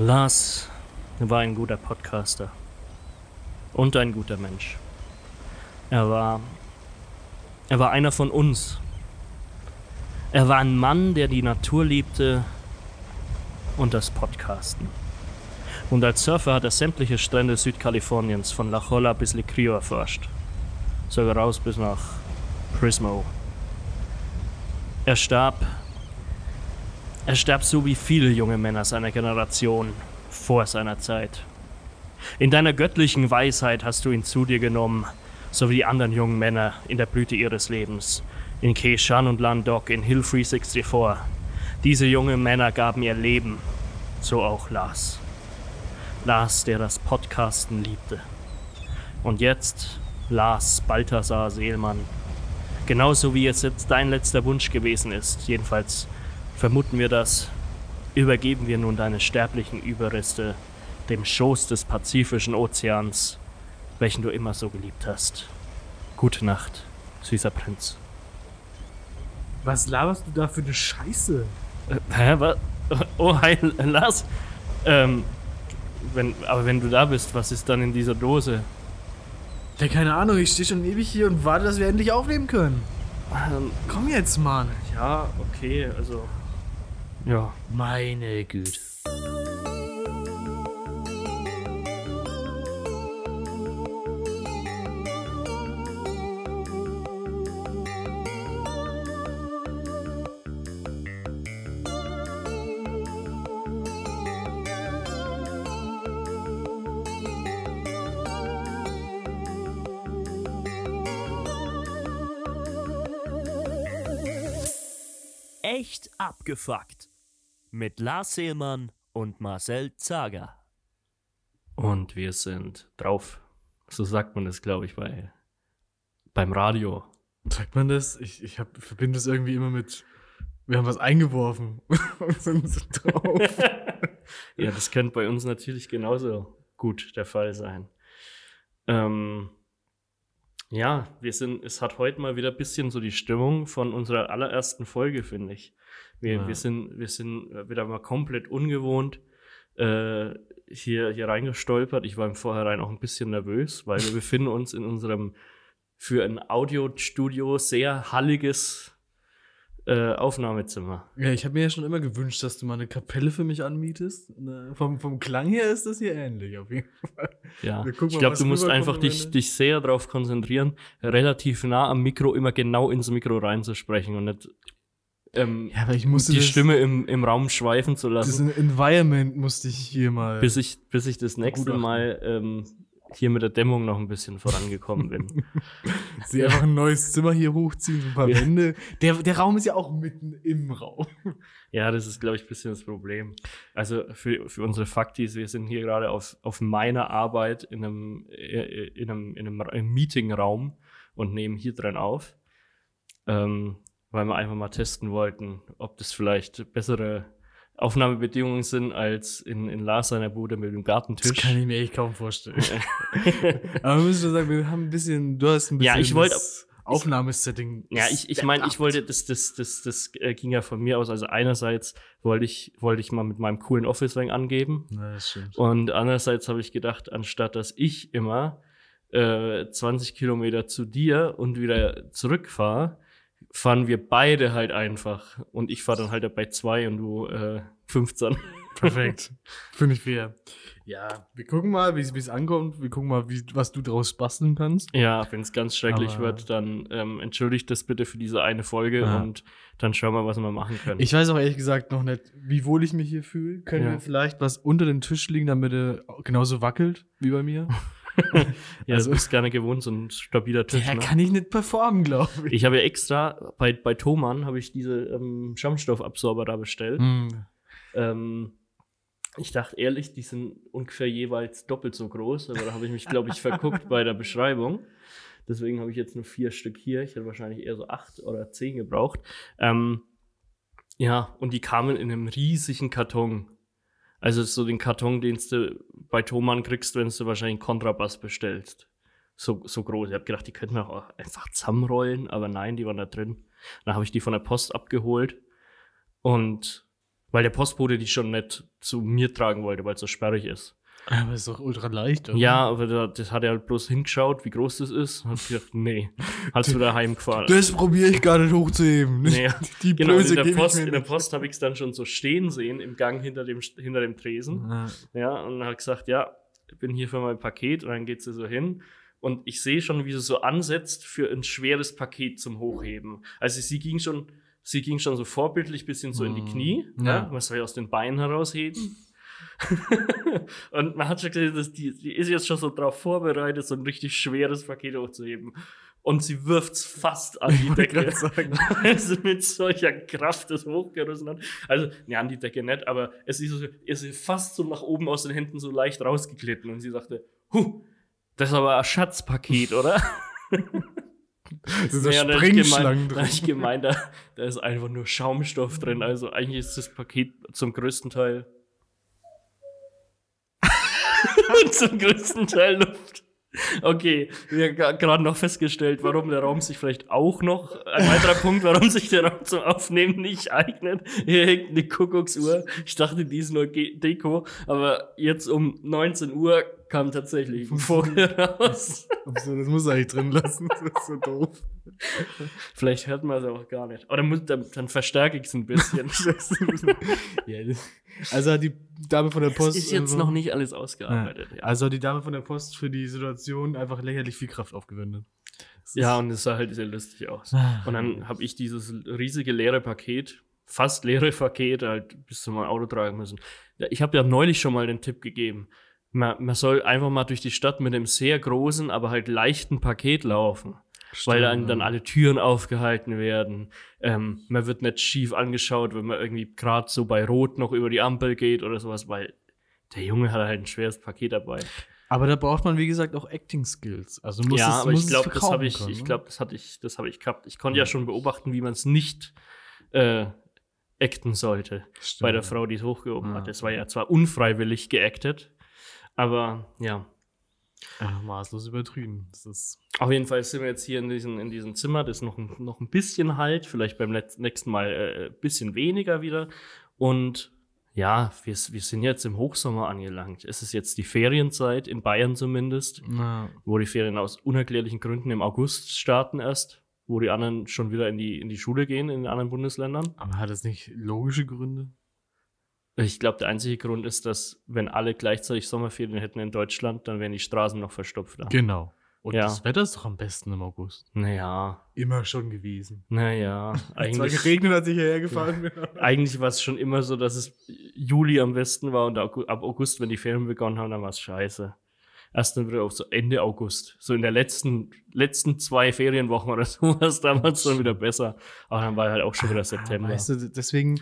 Lars war ein guter Podcaster und ein guter Mensch. Er war er war einer von uns. Er war ein Mann, der die Natur liebte und das Podcasten. Und als Surfer hat er sämtliche Strände Südkaliforniens von La Jolla bis Licrio erforscht. Sogar raus bis nach Prismo. Er starb. Er starb so wie viele junge Männer seiner Generation vor seiner Zeit. In deiner göttlichen Weisheit hast du ihn zu dir genommen, so wie die anderen jungen Männer in der Blüte ihres Lebens. In Keishan und Landoc, in Hill 364. Diese jungen Männer gaben ihr Leben, so auch Lars. Lars, der das Podcasten liebte. Und jetzt Lars Balthasar Seelmann. Genauso wie es jetzt dein letzter Wunsch gewesen ist. Jedenfalls vermuten wir das. Übergeben wir nun deine sterblichen Überreste dem Schoß des Pazifischen Ozeans, welchen du immer so geliebt hast. Gute Nacht, süßer Prinz. Was laberst du da für eine Scheiße? Äh, hä, was? Oh, hi, Lars. Ähm, wenn, aber wenn du da bist, was ist dann in dieser Dose? Ja, keine Ahnung, ich stehe schon ewig hier und warte, dass wir endlich aufnehmen können. Ähm, Komm jetzt, Mann. ja, okay, also. Ja. Meine Güte. Echt abgefuckt. Mit Lars Seelmann und Marcel Zager. Und wir sind drauf. So sagt man das, glaube ich, bei, beim Radio. Sagt man das? Ich, ich hab, verbinde es irgendwie immer mit. Wir haben was eingeworfen. und sind so drauf. ja, das könnte bei uns natürlich genauso gut der Fall sein. Ähm, ja, wir sind, es hat heute mal wieder ein bisschen so die Stimmung von unserer allerersten Folge, finde ich. Wir, Ja. wir, sind, wir sind wieder mal komplett ungewohnt äh, hier, hier reingestolpert. Ich war im Vorhinein auch ein bisschen nervös, weil wir befinden uns in unserem für ein Audiostudio sehr halliges äh, Aufnahmezimmer. ja, ich habe mir ja schon immer gewünscht, dass du mal eine Kapelle für mich anmietest. Ne, Vom, vom Klang her ist das hier ähnlich, auf jeden Fall. Ja, ich glaube, du musst einfach dich, dich sehr darauf konzentrieren, relativ nah am Mikro immer genau ins Mikro reinzusprechen und nicht ähm, Ja, aber ich musste die das, Stimme im, im Raum schweifen zu Das lassen, Environment musste ich hier mal. bis ich, bis ich das nächste. Mal ähm, hier mit der Dämmung noch ein bisschen vorangekommen bin. Sie einfach ein neues Zimmer hier hochziehen, so ein paar Ja. Wände. Der, der Raum ist ja auch mitten im Raum. ja, das ist, glaube ich, ein bisschen das Problem. Also für, für unsere Faktis, wir sind hier gerade auf, auf meiner Arbeit in einem, äh, in einem, in einem, im Meetingraum und nehmen hier drin auf. Ähm, weil wir einfach mal testen wollten, ob das vielleicht bessere Aufnahmebedingungen sind als in, in Lars seiner Bude mit dem Das Gartentisch. kann ich mir echt kaum vorstellen. Aber wir müssen schon sagen, wir haben ein bisschen, du hast ein bisschen Ja, ich wollt- das Aufnahmesetting. Ja, ich, ich meine, ich wollte, das, das, das, das äh, ging ja von mir aus. Also einerseits wollte ich, wollte ich mal mit meinem coolen Office-Ring angeben. Na, das stimmt. Und andererseits habe ich gedacht, anstatt dass ich immer äh, 20 Kilometer zu dir und wieder zurückfahre, fahren wir beide halt einfach. Und ich fahre dann halt bei zwei und du äh, 15. Perfekt. Finde ich fair. Ja, wir gucken mal, wie es ankommt. Wir gucken mal, wie, was du draus basteln kannst. Ja, wenn es ganz schrecklich Aber- wird, dann ähm, entschuldigt das bitte für diese eine Folge Ja. und dann schauen wir, was wir machen können. Ich weiß auch ehrlich gesagt noch nicht, wie wohl ich mich hier fühle. Können Ja. wir vielleicht was unter den Tisch legen, damit er genauso wackelt wie bei mir? ja, also- du bist gerne gewohnt, so ein stabiler Tisch. Der ne? kann ich nicht performen, glaube ich. Ich habe ja extra bei, bei Thomann habe ich diese ähm, Schaumstoffabsorber da bestellt. Hm. Ähm, ich dachte ehrlich, die sind ungefähr jeweils doppelt so groß, aber da habe ich mich, glaube ich, verguckt bei der Beschreibung. Deswegen habe ich jetzt nur vier Stück hier. Ich hätte wahrscheinlich eher so acht oder zehn gebraucht. Ähm, ja, und die kamen in einem riesigen Karton. Also so den Karton, den du bei Thomann kriegst, wenn du wahrscheinlich einen Kontrabass bestellst. So, so groß. Ich habe gedacht, die könnten auch einfach zusammenrollen, aber nein, die waren da drin. Dann habe ich die von der Post abgeholt und Weil der Postbote die schon nicht zu mir tragen wollte, weil es so sperrig ist. Aber ist doch ultra leicht, oder? Ja, aber da, das hat er halt bloß hingeschaut, wie groß das ist. Und hat gedacht, nee, hat es wieder heimgefahren. Das probiere ich gar nicht hochzuheben. Nee, Die genau, in Blöße der ich Post, in der nicht. Post habe ich es dann schon so stehen sehen im Gang hinter dem, hinter dem Tresen. Ja. Ja, und hat gesagt, ja, ich bin hier für mein Paket. Und dann geht sie so hin. Und ich sehe schon, wie sie so ansetzt für ein schweres Paket zum Hochheben. Also sie ging schon, sie ging schon so vorbildlich bisschen so in die Mhm. Knie. Ja. Ja. Man soll ja aus den Beinen herausheben. und man hat schon gesehen, dass die, die ist jetzt schon so drauf vorbereitet, so ein richtig schweres Paket hochzuheben. Und sie wirft es fast an die Decke, sagen. weil sie mit solcher Kraft das hochgerissen hat. Also, ja, an die Decke nicht, aber es ist, so, es ist fast so nach oben aus den Händen so leicht rausgeglitten. Und sie sagte, huh, das ist aber ein Schatzpaket, oder? Das so Ja, da hab ich gemeint- Springschlangen Da drin. ich gemeint, da, da ist einfach nur Schaumstoff drin. Also eigentlich ist das Paket zum größten Teil. zum größten Teil Luft. Okay, wir haben gerade noch festgestellt, warum der Raum sich vielleicht auch noch, ein weiterer Punkt, warum sich der Raum zum Aufnehmen nicht eignet. Hier hängt eine Kuckucksuhr. Ich dachte, die ist nur Deko, aber jetzt um 19 Uhr kam tatsächlich ein Vogel raus. Das muss er eigentlich drin lassen. Das ist so doof. Vielleicht hört man es auch gar nicht. Oder muss, dann, dann verstärke ich es ein bisschen. ja, also hat die Dame von der Post. Es ist jetzt noch nicht alles ausgearbeitet. Ja, Also hat die Dame von der Post für die Situation einfach lächerlich viel Kraft aufgewendet. Das ja und es sah halt sehr lustig aus. Ah. Und dann habe ich dieses riesige leere Paket, fast leere Paket, halt bis zu meinem Auto tragen müssen. Ja, Ich habe ja neulich schon mal den Tipp gegeben. Man, man soll einfach mal durch die Stadt mit einem sehr großen, aber halt leichten Paket laufen. weil dann, dann alle Türen aufgehalten werden. Ähm, man wird nicht schief angeschaut, wenn man irgendwie gerade so bei Rot noch über die Ampel geht oder sowas, weil der Junge hat halt ein schweres Paket dabei. Aber da braucht man, wie gesagt, auch Acting Skills. Also muss ja, es, aber muss ich glaube, das habe ich, können, ich ne? glaube, das hatte ich, das habe ich gehabt. Ich konnte ja schon beobachten, wie man es nicht äh, acten sollte Stimmt. bei der Frau, die es hochgehoben Ja. hat. Das war ja zwar unfreiwillig geactet, aber ja. Ja, maßlos übertrieben. Das ist Auf jeden Fall sind wir jetzt hier in diesem, in diesem Zimmer, das ist noch, ein- noch ein bisschen halt, vielleicht beim nächsten Mal äh, ein bisschen weniger wieder. Und ja, wir, wir sind jetzt im Hochsommer angelangt. Es ist jetzt die Ferienzeit, in Bayern zumindest, na, wo die Ferien aus unerklärlichen Gründen im August starten erst, wo die anderen schon wieder in die, in die Schule gehen in den anderen Bundesländern. aber hat das nicht logische Gründe? Ich glaube, der einzige Grund ist, dass wenn alle gleichzeitig Sommerferien hätten in Deutschland, dann wären die Straßen noch verstopfter. Genau. Und Ja. das Wetter ist doch am besten im August. Naja, Immer schon gewesen. naja, Zwar eigentlich. geregnet hat sich hierher gefahren. Eigentlich war es schon immer so, dass es Juli am besten war und ab August, wenn die Ferien begonnen haben, dann war es scheiße. Erst dann wieder auf so Ende August. So in der letzten, letzten zwei Ferienwochen oder so war es damals dann wieder besser. Aber dann war halt auch schon wieder September. Ah, Weißt du, deswegen,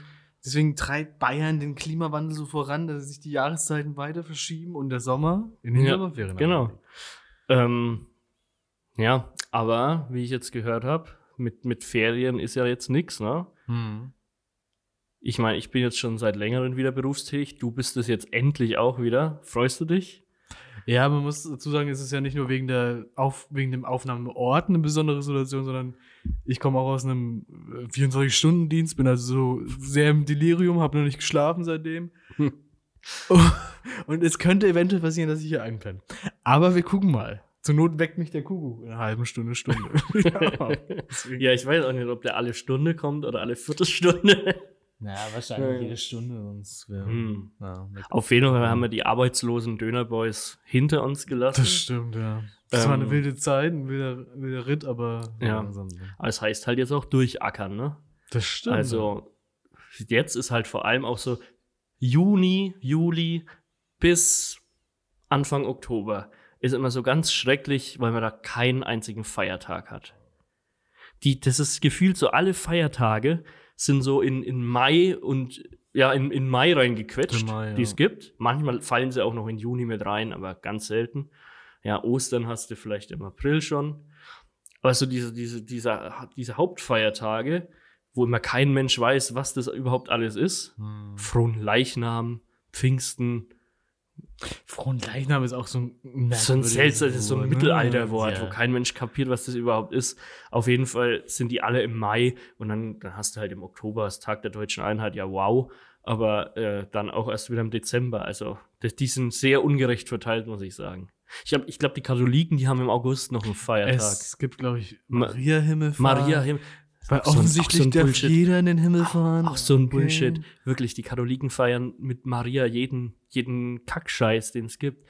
deswegen treibt Bayern den Klimawandel so voran, dass sich die Jahreszeiten weiter verschieben und der Sommer in den Ja, Sommerferien. genau. Ähm, ja, aber wie ich jetzt gehört habe, mit, mit Ferien ist ja jetzt nichts, ne? Hm. Ich meine, ich bin jetzt schon seit längerem wieder berufstätig. Du bist es jetzt endlich auch wieder. Freust du dich? Ja, man muss dazu sagen, es ist ja nicht nur wegen, der Auf, wegen dem Aufnahmeort eine besondere Situation, sondern ich komme auch aus einem äh, 24-Stunden-Dienst, bin also so sehr im Delirium, habe noch nicht geschlafen seitdem. Hm. Und es könnte eventuell passieren, dass ich hier einpenne. Aber wir gucken mal. Zur Not weckt mich der Kuckuck in einer halben Stunde, Stunde. ja. Ja, ich weiß auch nicht, ob der alle Stunde kommt oder alle Viertelstunde. Naja, wahrscheinlich wahrscheinlich jede Stunde, sonst wäre. Hm. Ja, Auf jeden Fall haben wir die arbeitslosen Dönerboys hinter uns gelassen. das stimmt, ja. Das war eine Ähm, wilde Zeit, ein wilder, wilder Ritt, aber Ja. ansonsten- Aber es heißt halt jetzt auch durchackern, ne? Das stimmt. Also jetzt ist halt vor allem auch so Juni, Juli bis Anfang Oktober ist immer so ganz schrecklich, weil man da keinen einzigen Feiertag hat. Die, das ist gefühlt so alle Feiertage sind so in, in Mai und ja, in, in Mai reingequetscht, Mai, ja. die es gibt. Manchmal fallen sie auch noch in Juni mit rein, aber ganz selten. Ja, Ostern hast du vielleicht im April schon. Aber so diese, diese, dieser, diese Hauptfeiertage, wo immer kein Mensch weiß, was das überhaupt alles ist. Hm. Frohen Leichnam, Pfingsten, Fronleichnam ist auch so ein so ein seltsames, so ein ne? Mittelalterwort, Ja. wo kein Mensch kapiert, was das überhaupt ist. Auf jeden Fall sind die alle im Mai und dann, dann hast du halt im Oktober das Tag der deutschen Einheit, ja wow. aber äh, dann auch erst wieder im Dezember. Also die sind sehr ungerecht verteilt, muss ich sagen. Ich glaube, ich glaub, die Katholiken, die haben im August noch einen Feiertag. Es gibt, glaube ich, Ma- Maria Himmelfahrt. Maria Himmel. Weil Auch so offensichtlich auch so darf jeder in den Himmel fahren. Auch so ein Okay. Bullshit. Wirklich, die Katholiken feiern mit Maria jeden, jeden Kackscheiß, den es gibt.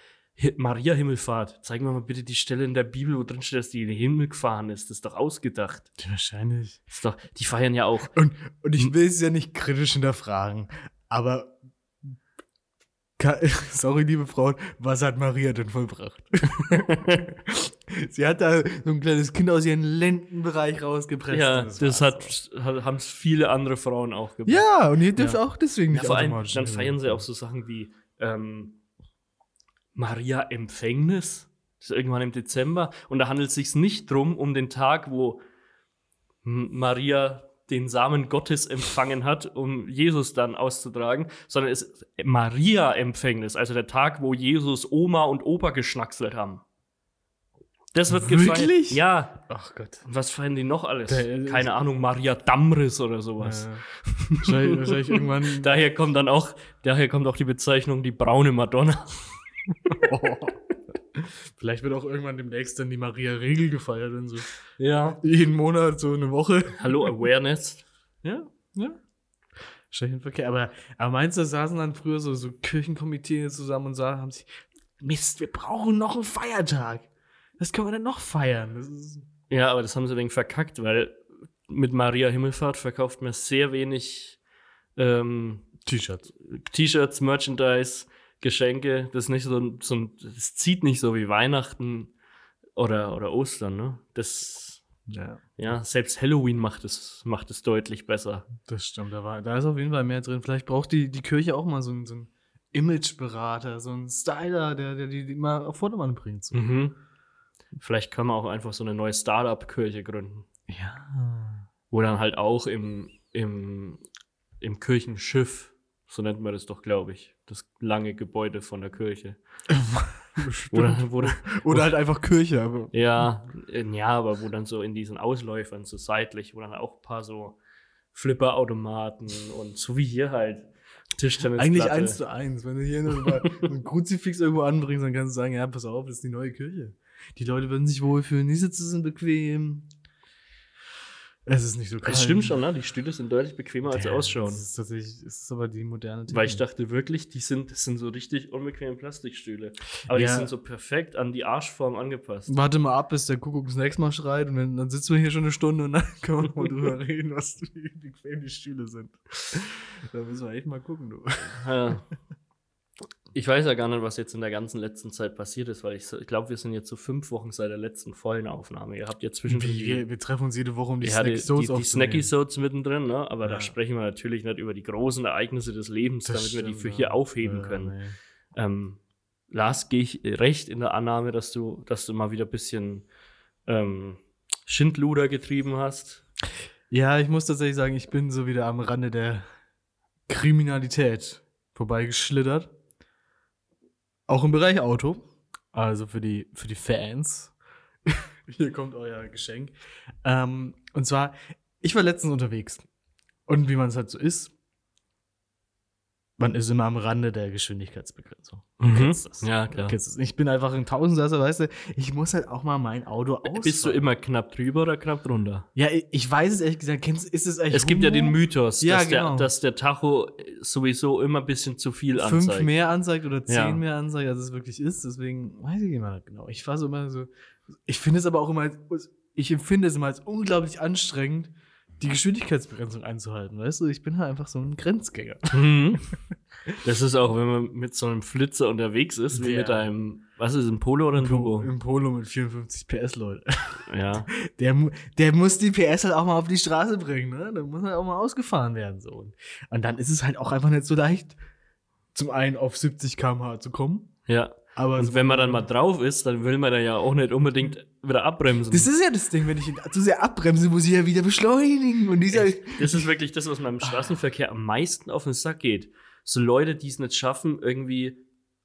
Maria Himmelfahrt. Zeigen wir mal bitte die Stelle in der Bibel, wo drin steht, dass die in den Himmel gefahren ist. Das ist doch ausgedacht. Wahrscheinlich. Das ist doch, die feiern ja auch. Und, und ich will es ja nicht kritisch hinterfragen, aber sorry, liebe Frauen, was hat Maria denn vollbracht? Sie hat da so ein kleines Kind aus ihrem Lendenbereich rausgepresst. ja, das, war's hat, haben es viele andere Frauen auch gemacht. Ja, und ihr dürft Ja. auch deswegen Ja, nicht vor allem, dann feiern sie auch so Sachen wie ähm, Maria Empfängnis. Das ist irgendwann im Dezember. Und da handelt es sich nicht drum um den Tag, wo Maria den Samen Gottes empfangen hat, um Jesus dann auszutragen, sondern es ist Maria-Empfängnis, also der Tag, wo Jesus Oma und Opa geschnackselt haben. Das wird gefeiert. Wirklich? Ja. Ach Gott. Und Was feiern die noch alles? Der- Keine Ahnung, Maria Damris oder sowas. Ja. wahrscheinlich, wahrscheinlich irgendwann. Daher kommt dann auch, daher kommt auch die Bezeichnung die braune Madonna. Oh. Vielleicht wird auch irgendwann demnächst dann die Maria-Regel gefeiert und so. Ja. Jeden Monat so eine Woche. Hallo Awareness. Ja, ja. Wahrscheinlich Verkehr. Aber, aber meinst du, da saßen dann früher so, so Kirchenkomitee zusammen und sagen, haben sich, Mist, wir brauchen noch einen Feiertag. Was können wir denn noch feiern? Ja, aber das haben sie dann verkackt, weil mit Maria Himmelfahrt verkauft man sehr wenig ähm, T-Shirts. T-Shirts, Merchandise, Geschenke. Das ist nicht so, so ein, das zieht nicht so wie Weihnachten oder, oder Ostern, ne? Das, Ja, ja, selbst Halloween macht es, macht es deutlich besser. das stimmt. Da, war, da ist auf jeden Fall mehr drin. Vielleicht braucht die, die Kirche auch mal so einen, so einen Imageberater, so einen Styler, der, der die, die mal auf Vordermann bringt. So. Mhm. Vielleicht kann man auch einfach so eine neue Startup-Kirche gründen. Ja. Wo dann halt auch im, im, im Kirchenschiff, so nennt man das doch, glaube ich, das lange Gebäude von der Kirche. Wo dann, wo Oder halt einfach Kirche. Aber ja, ja, aber wo dann so in diesen Ausläufern, so seitlich, wo dann auch ein paar so Flipperautomaten und so wie hier halt Tischtennisplatte. Eigentlich eins zu eins. Wenn du hier nur ein Kruzifix irgendwo anbringst, dann kannst du sagen, ja, pass auf, das ist die neue Kirche. Die Leute würden sich wohlfühlen, die Sitze sind bequem. Es ist nicht so kalt. Das stimmt schon, ne? Die Stühle sind deutlich bequemer, als sie ausschauen. Das ist tatsächlich, es ist aber die moderne Technik. Weil ich dachte wirklich, die sind, das sind so richtig unbequeme Plastikstühle. Aber die Ja. sind so perfekt an die Arschform angepasst. Warte mal ab, bis der Kuckuck das nächste Mal schreit und dann, dann sitzen wir hier schon eine Stunde und dann können wir mal drüber reden, was wie bequem die Stühle sind. Da müssen wir echt mal gucken, du. Ja. Ich weiß ja gar nicht, was jetzt in der ganzen letzten Zeit passiert ist, weil ich, ich glaube, wir sind jetzt so fünf Wochen seit der letzten vollen Aufnahme. Ihr habt ja zwischendrin wir, wir treffen uns jede Woche, um die ja, die, die, die Snacky Soaps mittendrin, ne? aber Ja. da sprechen wir natürlich nicht über die großen Ereignisse des Lebens, damit wir die für hier aufheben können. Nee. Ähm, Lars, gehe ich recht in der Annahme, dass du, dass du mal wieder ein bisschen ähm, Schindluder getrieben hast? Ja, ich muss tatsächlich sagen, ich bin so wieder am Rande der Kriminalität vorbeigeschlittert. Auch im Bereich Auto. Also für die, für die Fans. Hier kommt euer Geschenk. Ähm, und zwar, ich war letztens unterwegs. Und wie man es halt so ist, man ist immer am Rande der Geschwindigkeitsbegrenzung. Du kennst das. Ja, klar. kennst das. Ich bin einfach ein Tausendsasser, weißt du, ich muss halt auch mal mein Auto ausfahren. Bist du immer knapp drüber oder knapp drunter? Ja, ich- ich weiß es ehrlich gesagt. Kennst, ist es eigentlich Es gibt ja den? Mythos, Ja, dass, genau. der, dass der Tacho sowieso immer ein bisschen zu viel fünf anzeigt. mehr anzeigt oder zehn Ja. mehr anzeigt, als es wirklich ist. Deswegen weiß ich immer nicht genau. Ich war so immer so. Ich finde es aber auch immer ich empfinde es immer als unglaublich anstrengend, die Geschwindigkeitsbegrenzung einzuhalten. Weißt du, ich bin halt einfach so ein Grenzgänger. Mhm. Das ist auch, wenn man mit so einem Flitzer unterwegs ist, wie Ja. mit einem, was ist ein Polo oder ein Turbo? Im Polo mit 54 PS, Leute. Ja. Der, der muss die PS halt auch mal auf die Straße bringen, ne? Da muss halt auch mal ausgefahren werden, so. Und dann ist es halt auch einfach nicht so leicht, zum einen auf 70 km/h zu kommen. Ja. Aber Und wenn man dann mal drauf ist, dann will man da ja auch nicht unbedingt wieder abbremsen. Das ist ja das Ding, wenn ich zu sehr abbremse, muss ich ja wieder beschleunigen. Und dieser. Das ist wirklich das, was mir im Straßenverkehr am meisten auf den Sack geht. So Leute, die es nicht schaffen, irgendwie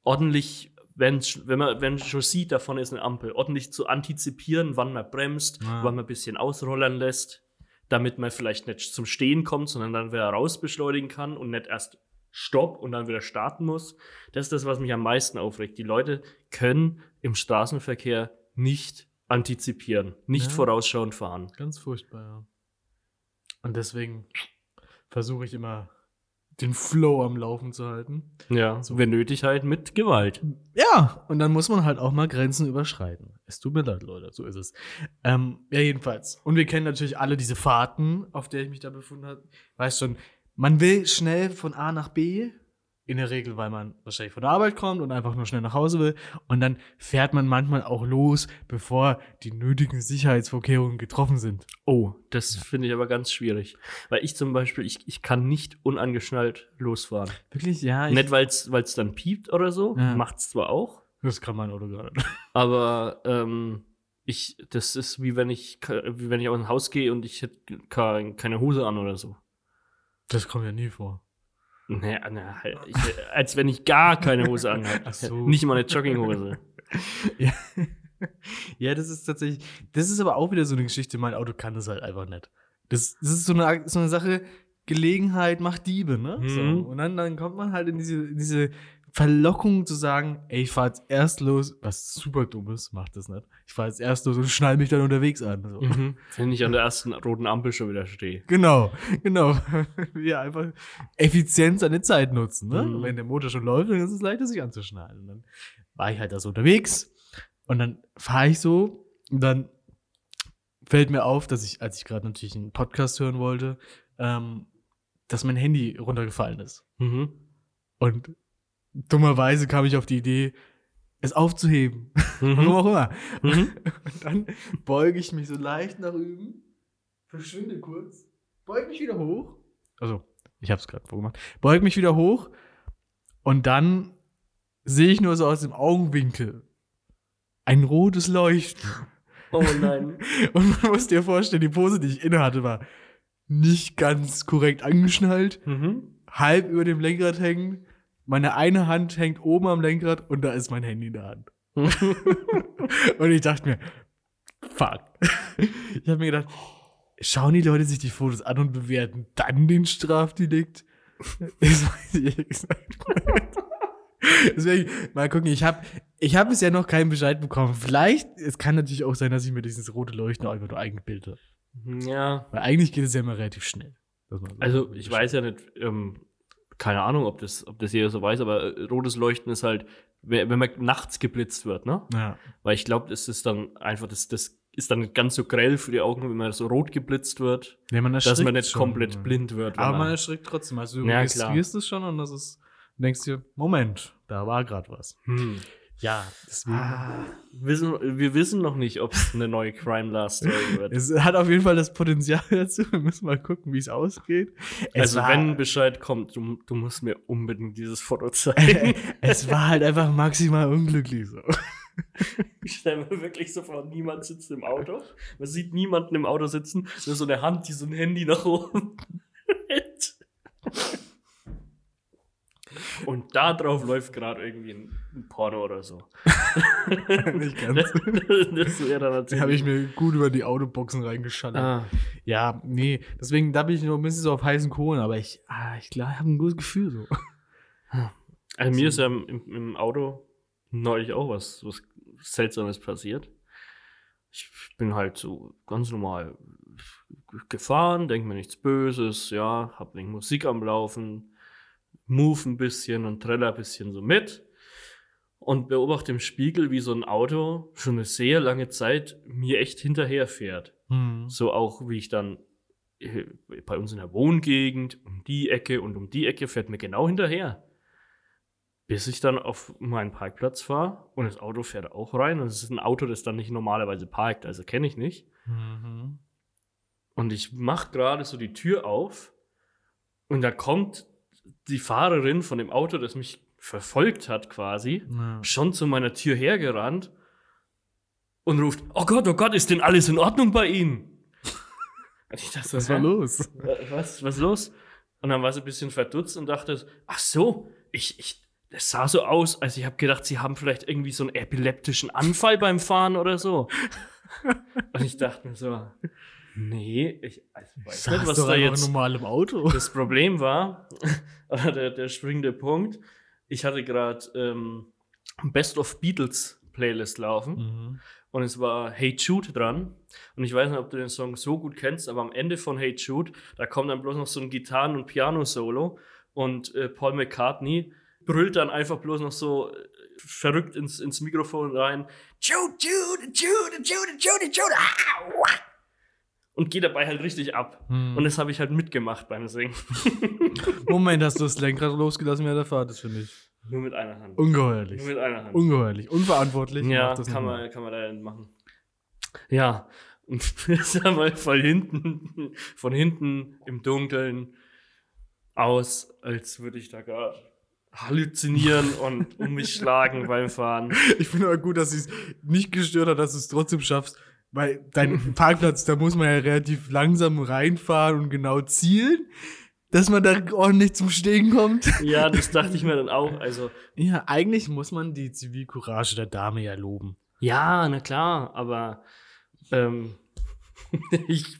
ordentlich, wenn, wenn man wenn schon sieht, davon ist eine Ampel, ordentlich zu antizipieren, wann man bremst, Ja. wann man ein bisschen ausrollern lässt, damit man vielleicht nicht zum Stehen kommt, sondern dann wieder raus beschleunigen kann und nicht erst Stopp und dann wieder starten muss. Das ist das, was mich am meisten aufregt. Die Leute können im Straßenverkehr nicht antizipieren, nicht Ja. vorausschauend fahren. Ganz furchtbar, ja. Und deswegen versuche ich immer, den Flow am Laufen zu halten. Ja, so wenn nötig halt mit Gewalt. Ja, und dann muss man halt auch mal Grenzen überschreiten. Es tut mir leid, Leute, so ist es. Ähm, ja, jedenfalls. Und wir kennen natürlich alle diese Fahrten, auf der ich mich da befunden habe. Weißt schon, man will schnell von A nach B. In der Regel, weil man wahrscheinlich von der Arbeit kommt und einfach nur schnell nach Hause will. Und dann fährt man manchmal auch los, bevor die nötigen Sicherheitsvorkehrungen getroffen sind. Oh, das finde ich aber ganz schwierig. Weil ich zum Beispiel, ich, ich kann nicht unangeschnallt losfahren. Wirklich? Ja, Nicht, weil es dann piept oder so, Ja. macht's zwar auch, Das kann mein Auto gerade. aber ähm, ich, das ist wie wenn ich, wie wenn ich aus dem Haus gehe und ich hätte ke- keine Hose an oder so. Das kommt ja nie vor. Naja, na, halt, ich, als wenn ich gar keine Hose anhabe. So. Nicht mal eine Jogginghose. Ja. ja, das ist tatsächlich. Das ist aber auch wieder so eine Geschichte. Mein Auto kann das halt einfach nicht. Das, das ist so eine, so eine Sache, Gelegenheit macht Diebe, ne? So. Mhm. Und dann, dann kommt man halt in diese, in diese Verlockung zu sagen, ey, ich fahr jetzt erst los, was super dumm ist, macht das nicht. Ich fahr jetzt erst los und schnall mich dann unterwegs an. So. Mhm. Wenn ich an der ersten roten Ampel schon wieder stehe. Genau, genau. ja, einfach effizient seine Zeit nutzen. Ne? Mhm. Wenn der Motor schon läuft, dann ist es leichter, sich anzuschnallen. Und dann war ich halt da so unterwegs und dann fahre ich so und dann fällt mir auf, dass ich, als ich gerade natürlich einen Podcast hören wollte, ähm, dass mein Handy runtergefallen ist. Mhm. Und dummerweise kam ich auf die Idee, es aufzuheben. Warum Mhm. auch immer. Mhm. Und dann beuge ich mich so leicht nach üben, verschwinde kurz, beuge mich wieder hoch. Also, ich habe es gerade vorgemacht. Beuge mich wieder hoch und dann sehe ich nur so aus dem Augenwinkel ein rotes Leuchten. Oh nein. Und man muss dir vorstellen, die Pose, die ich inne hatte, war nicht ganz korrekt angeschnallt, Mhm. halb über dem Lenkrad hängen. Meine eine Hand hängt oben am Lenkrad und da ist mein Handy in der Hand. Und ich dachte mir, fuck. Ich habe mir gedacht, schauen die Leute sich die Fotos an und bewerten dann den Strafdelikt? Das weiß ich ehrlich gesagt. Deswegen, mal gucken, ich habe ich hab bisher noch keinen Bescheid bekommen. Vielleicht, es kann natürlich auch sein, dass ich mir dieses rote Leuchten auch einfach nur eingebildet habe. Ja. Weil eigentlich geht es ja immer relativ schnell. Also, ich weiß ja nicht, ähm, keine Ahnung, ob das, ob das jeder so weiß, aber äh, rotes Leuchten ist halt, wenn wenn man nachts geblitzt wird, ne? Ja. Weil ich glaube, das ist dann einfach, das, das ist dann nicht ganz so grell für die Augen, wenn man so rot geblitzt wird, Nee, man dass man nicht schon, komplett ja. blind wird. Aber man erschrickt trotzdem. Also du Ja, registrierst es schon und das ist, denkst dir, Moment, da war gerade was. hm. Ja, deswegen. wissen, wir wissen noch nicht, ob es eine neue Crime Last Story wird. Es hat auf jeden Fall das Potenzial dazu. Wir müssen mal gucken, wie es ausgeht. Es also, war, wenn Bescheid kommt, du, du musst mir unbedingt dieses Foto zeigen. es war halt einfach maximal unglücklich so. Ich stelle mir wirklich so vor, niemand sitzt im Auto. Man sieht niemanden im Auto sitzen, nur so eine Hand, die so ein Handy nach oben hält. Und da drauf läuft gerade irgendwie ein, Porno oder so. Nicht ganz. das wäre dann Da natürlich. habe ich mir gut über die Autoboxen reingeschallert. ah, Ja, nee, deswegen, da bin ich noch ein bisschen so auf heißen Kohlen, aber ich, ah, ich glaube, ich habe ein gutes Gefühl so. also mir ist ja im, im Auto neulich auch was, was Seltsames passiert. Ich bin halt so ganz normal gefahren, denke mir nichts Böses, ja, hab wegen Musik am Laufen, move ein bisschen und trelle ein bisschen so mit und beobachte im Spiegel, wie so ein Auto schon eine sehr lange Zeit mir echt hinterher fährt. Hm. So auch wie ich dann äh, bei uns in der Wohngegend um die Ecke und um die Ecke fährt mir genau hinterher. Bis ich dann auf meinen Parkplatz fahre und das Auto fährt auch rein. Und es ist ein Auto, das dann nicht normalerweise parkt, also kenne ich nicht. Mhm. Und ich mache gerade so die Tür auf und da kommt die Fahrerin von dem Auto, das mich verfolgt hat quasi, Ja. schon zu meiner Tür hergerannt und ruft, oh Gott, oh Gott, ist denn alles in Ordnung bei Ihnen? Und ich dachte, Was war los? Was, was los? Und dann war sie ein bisschen verdutzt und dachte, ach so, ich, ich, das sah so aus, also ich habe gedacht, sie haben vielleicht irgendwie so einen epileptischen Anfall beim Fahren oder so. und ich dachte mir so, Nee, ich, also weiß nicht, was da jetzt normal im Auto. das Problem war, oder der, der springende Punkt, ich hatte gerade ähm, Best of Beatles Playlist laufen Mhm. und es war Hey Jude dran. Und ich weiß nicht, ob du den Song so gut kennst, aber am Ende von Hey Jude, da kommt dann bloß noch so ein Gitarren- und Piano-Solo und äh, Paul McCartney brüllt dann einfach bloß noch so äh, verrückt ins, ins Mikrofon rein. Jude, Jude, Jude, Jude, Jude, Jude. ah, wah. Und geht dabei halt richtig ab. Hm. Und das habe ich halt mitgemacht beim Singen. Moment, hast du das Lenkrad losgelassen während der Fahrt? Das finde ich Nur mit einer Hand. ungeheuerlich. Nur mit einer Hand. Ungeheuerlich. Unverantwortlich. Ja, kann man, kann man da nicht machen. Ja, und wir sind mal von hinten, von hinten im Dunkeln aus, als würde ich da gar halluzinieren und um mich schlagen beim Fahren. Ich finde aber gut, dass es nicht gestört hat, dass du es trotzdem schaffst. Weil dein Parkplatz, da muss man ja relativ langsam reinfahren und genau zielen, dass man da ordentlich zum Stehen kommt. Ja, das dachte ich mir dann auch. Also, Ja, eigentlich muss man die Zivilcourage der Dame ja loben. ja, na klar, aber ähm, ich,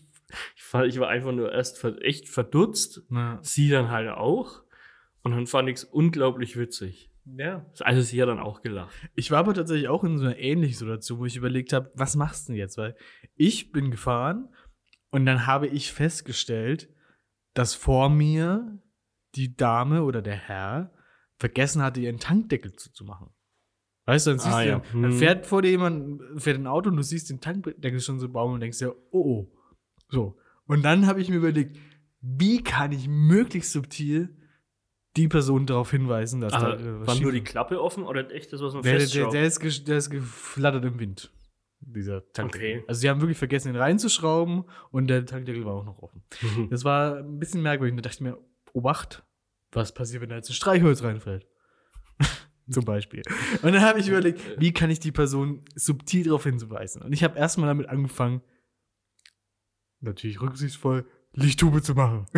ich, war, einfach nur erst echt verdutzt, Ja. sie dann halt auch. Und dann fand ich es unglaublich witzig. Ja. Also sie hat dann auch gelacht. Ich war aber tatsächlich auch in so einer ähnlichen Situation, wo ich überlegt habe, was machst du denn jetzt? Weil ich bin gefahren und dann habe ich festgestellt, dass vor mir die Dame oder der Herr vergessen hatte, ihren Tankdeckel zuzumachen. Weißt du, dann siehst Ah, du, ja. dann Hm. fährt vor dir jemand, fährt ein Auto und du siehst den Tankdeckel schon so baumeln und denkst dir, oh, oh. So. Und dann habe ich mir überlegt, wie kann ich möglichst subtil die Person darauf hinweisen, dass Aber da äh, was war nur die Klappe offen oder echt das, was man der, der, der, ist der ist geflattert im Wind. Dieser Tankdeckel. Okay. Also sie haben wirklich vergessen, ihn reinzuschrauben und der Tankdeckel war auch noch offen. Mhm. Das war ein bisschen merkwürdig. Da dachte ich mir, Obacht, was passiert, wenn da jetzt ein Streichholz reinfällt? Zum Beispiel. Und dann habe ich überlegt, wie kann ich die Person subtil darauf hinweisen? Und ich habe erstmal damit angefangen, natürlich rücksichtsvoll, Lichttube zu machen.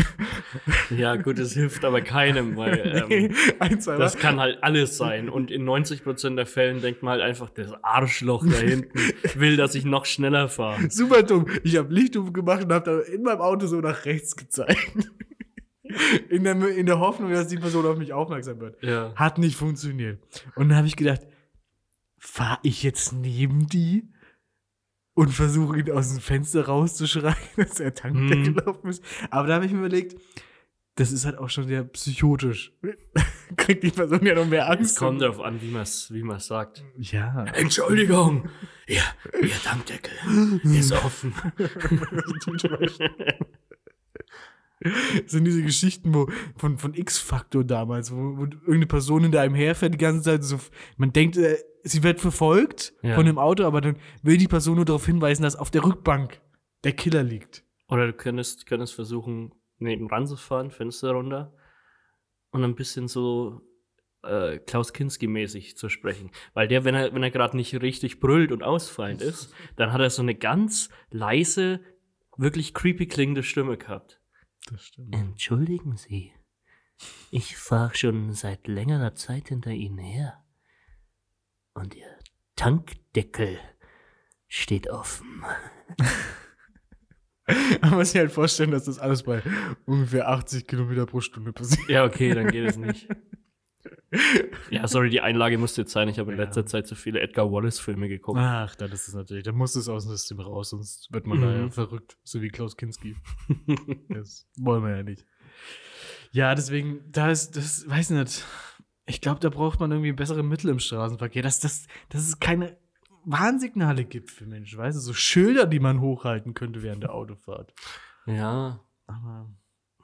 Ja, gut, das hilft aber keinem, weil Nee, ähm, zwei das kann halt alles sein. Und in 90% der Fällen denkt man halt einfach, das Arschloch da hinten will, dass ich noch schneller fahre. Super dumm. Ich habe Lichttube gemacht und habe da in meinem Auto so nach rechts gezeigt. In der, in der Hoffnung, dass die Person auf mich aufmerksam wird. Ja. Hat nicht funktioniert. Und dann habe ich gedacht, fahre ich jetzt neben die und versuche ihn aus dem Fenster rauszuschreien, dass er Tankdeckel Mhm. offen ist. Aber da habe ich mir überlegt, das ist halt auch schon sehr psychotisch. Kriegt die Person ja noch mehr Es Angst. kommt darauf an, wie man es wie man's sagt. Ja. Entschuldigung, ja, Ihr Tankdeckel ist offen. Das sind diese Geschichten wo, von, von X-Factor damals, wo, wo irgendeine Person hinter einem herfährt die ganze Zeit. So, man denkt, äh, sie wird verfolgt Ja. von dem Auto, aber dann will die Person nur darauf hinweisen, dass auf der Rückbank der Killer liegt. Oder du könntest, könntest versuchen, neben zu fahren, Fenster runter und ein bisschen so äh, Klaus Kinski-mäßig zu sprechen. Weil der, wenn er, wenn er gerade nicht richtig brüllt und ausfallend ist, dann hat er so eine ganz leise, wirklich creepy klingende Stimme gehabt. Das stimmt. Entschuldigen Sie, ich fahre schon seit längerer Zeit hinter Ihnen her. Und Ihr Tankdeckel steht offen. Man muss sich halt vorstellen, dass das alles bei ungefähr 80 Kilometer pro Stunde passiert. Ja, okay, dann geht es nicht. Ja, sorry, die Einlage musste jetzt sein. Ich habe in Ja. letzter Zeit so viele Edgar Wallace-Filme geguckt. Ach, das ist es natürlich. Da muss es aus dem System raus, sonst wird man da ja Mhm. verrückt, so wie Klaus Kinski. Das wollen wir ja nicht. Ja, deswegen, da ist, das, weiß nicht. Ich glaube, da braucht man irgendwie bessere Mittel im Straßenverkehr, dass, das, dass es keine Warnsignale gibt für Menschen, weißt du, so Schilder, die man hochhalten könnte während der Autofahrt. Ja. Aber,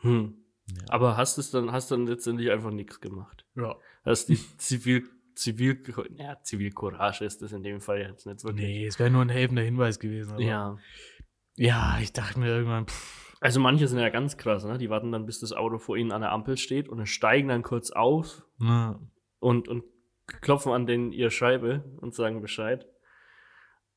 Hm. ja. Aber hast es dann, hast dann letztendlich einfach nichts gemacht. ja. Hast die Zivil, Zivil, ja, Zivilcourage ist das in dem Fall jetzt nicht wirklich. Nee, es wäre nur ein helfender Hinweis gewesen. Ja. ja, ich dachte mir irgendwann, pff, Also manche sind ja ganz krass, ne? Die warten dann, bis das Auto vor ihnen an der Ampel steht und dann steigen dann kurz auf na, und, und klopfen an den ihr Scheibe und sagen Bescheid.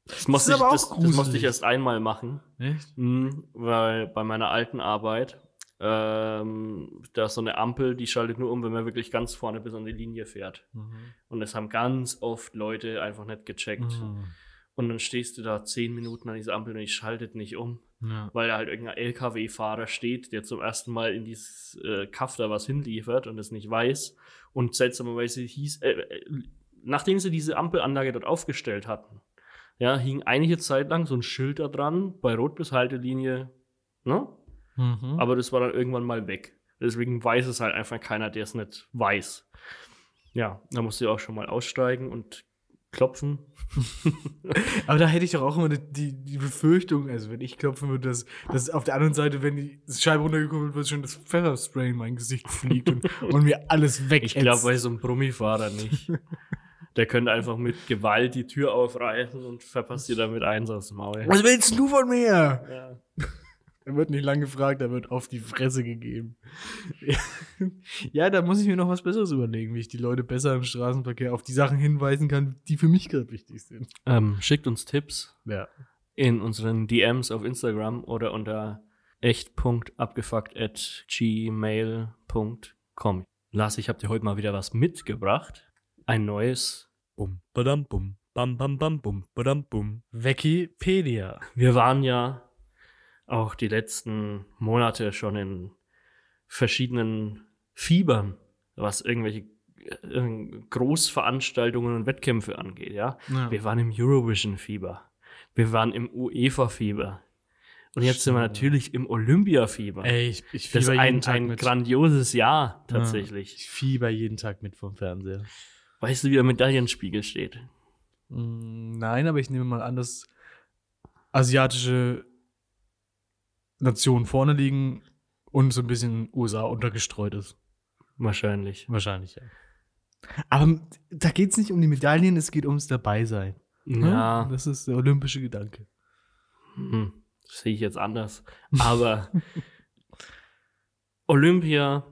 Das musste, ist ich, das, das musste ich erst einmal machen. echt? Mhm, weil bei meiner alten Arbeit, ähm, da ist so eine Ampel, die schaltet nur um, wenn man wirklich ganz vorne bis an die Linie fährt. Mhm. Und es haben ganz oft Leute einfach nicht gecheckt. Mhm. Und dann stehst du da zehn Minuten an dieser Ampel und ich schaltet nicht um, Ja. weil da halt irgendein LKW-Fahrer steht, der zum ersten Mal in dieses äh, Kaff da was hinliefert und es nicht weiß. Und seltsamerweise hieß, äh, äh, nachdem sie diese Ampelanlage dort aufgestellt hatten, ja, hing einige Zeit lang so ein Schild da dran, bei Rot bis Haltelinie, ne? Mhm. Aber das war dann irgendwann mal weg. Deswegen weiß es halt einfach keiner, der es nicht weiß. Ja, da musst du auch schon mal aussteigen und klopfen. Aber da hätte ich doch auch immer die, die, Befürchtung, also wenn ich klopfen würde, dass, dass auf der anderen Seite, wenn die Scheibe runtergekommen wird, schon das Pfefferspray in mein Gesicht fliegt und, und mir alles weg. Ich glaube, bei so einem Brummifahrer nicht. Der könnte einfach mit Gewalt die Tür aufreißen und verpasst dir damit eins aus dem Maul. Was willst du von mir? Ja. Er wird nicht lang gefragt, er wird auf die Fresse gegeben. ja, da muss ich mir noch was Besseres überlegen, wie ich die Leute besser im Straßenverkehr auf die Sachen hinweisen kann, die für mich gerade wichtig sind. Ähm, schickt uns Tipps Ja. in unseren DMs auf Instagram oder unter echt.abgefuckt at gmail.com. Lars, ich habe dir heute mal wieder was mitgebracht. Ein neues. Bum, badam, bum, bam, bam, bam, bum, badam, bum. Wikipedia. Wir waren ja auch die letzten Monate schon in verschiedenen Fiebern, was irgendwelche äh, Großveranstaltungen und Wettkämpfe angeht, ja. Ja. Wir waren im Eurovision-Fieber. Wir waren im UEFA-Fieber. Und jetzt sind wir Stimmt, ja. natürlich im Olympia-Fieber. Ey, ich, ich Das ist fieber ein, Tag ein mit. grandioses Jahr, tatsächlich. Ich fieber jeden Tag mit vom Fernseher. Weißt du, wie der Medaillenspiegel steht? Mm, Nein, aber ich nehme mal an, dass asiatische Nationen vorne liegen und so ein bisschen USA untergestreut ist. Wahrscheinlich. Wahrscheinlich, ja. Aber da geht es nicht um die Medaillen, es geht ums Dabeisein. Ja, Das ist der olympische Gedanke. hm, das sehe ich jetzt anders. Aber Olympia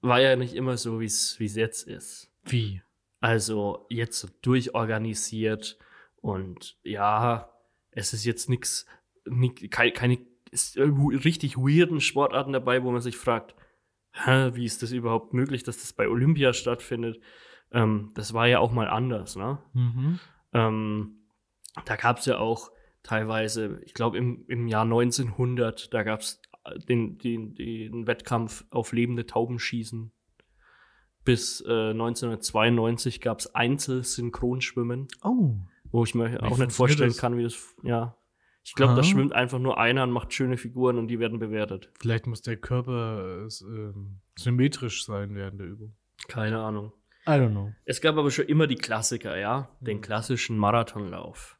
war ja nicht immer so, wie es jetzt ist. Wie? Also jetzt so durchorganisiert und ja, es ist jetzt nichts, keine, keine ist, äh, richtig weirden Sportarten dabei, wo man sich fragt, hä, wie ist das überhaupt möglich, dass das bei Olympia stattfindet? Ähm, das war ja auch mal anders, ne? Mhm. Ähm, da gab es ja auch teilweise, ich glaube im, im Jahr 1900, da gab es den, den, den Wettkampf auf lebende Tauben schießen. Bis äh, 1992 gab es Einzelsynchronschwimmen, Oh. wo ich mir auch funktioniert nicht vorstellen das? kann, wie das, ja. Ich glaube, da schwimmt einfach nur einer und macht schöne Figuren und die werden bewertet. Vielleicht muss der Körper äh, ähm, symmetrisch sein während der Übung. Keine Ahnung. I don't know. Es gab aber schon immer die Klassiker, ja, den klassischen Marathonlauf.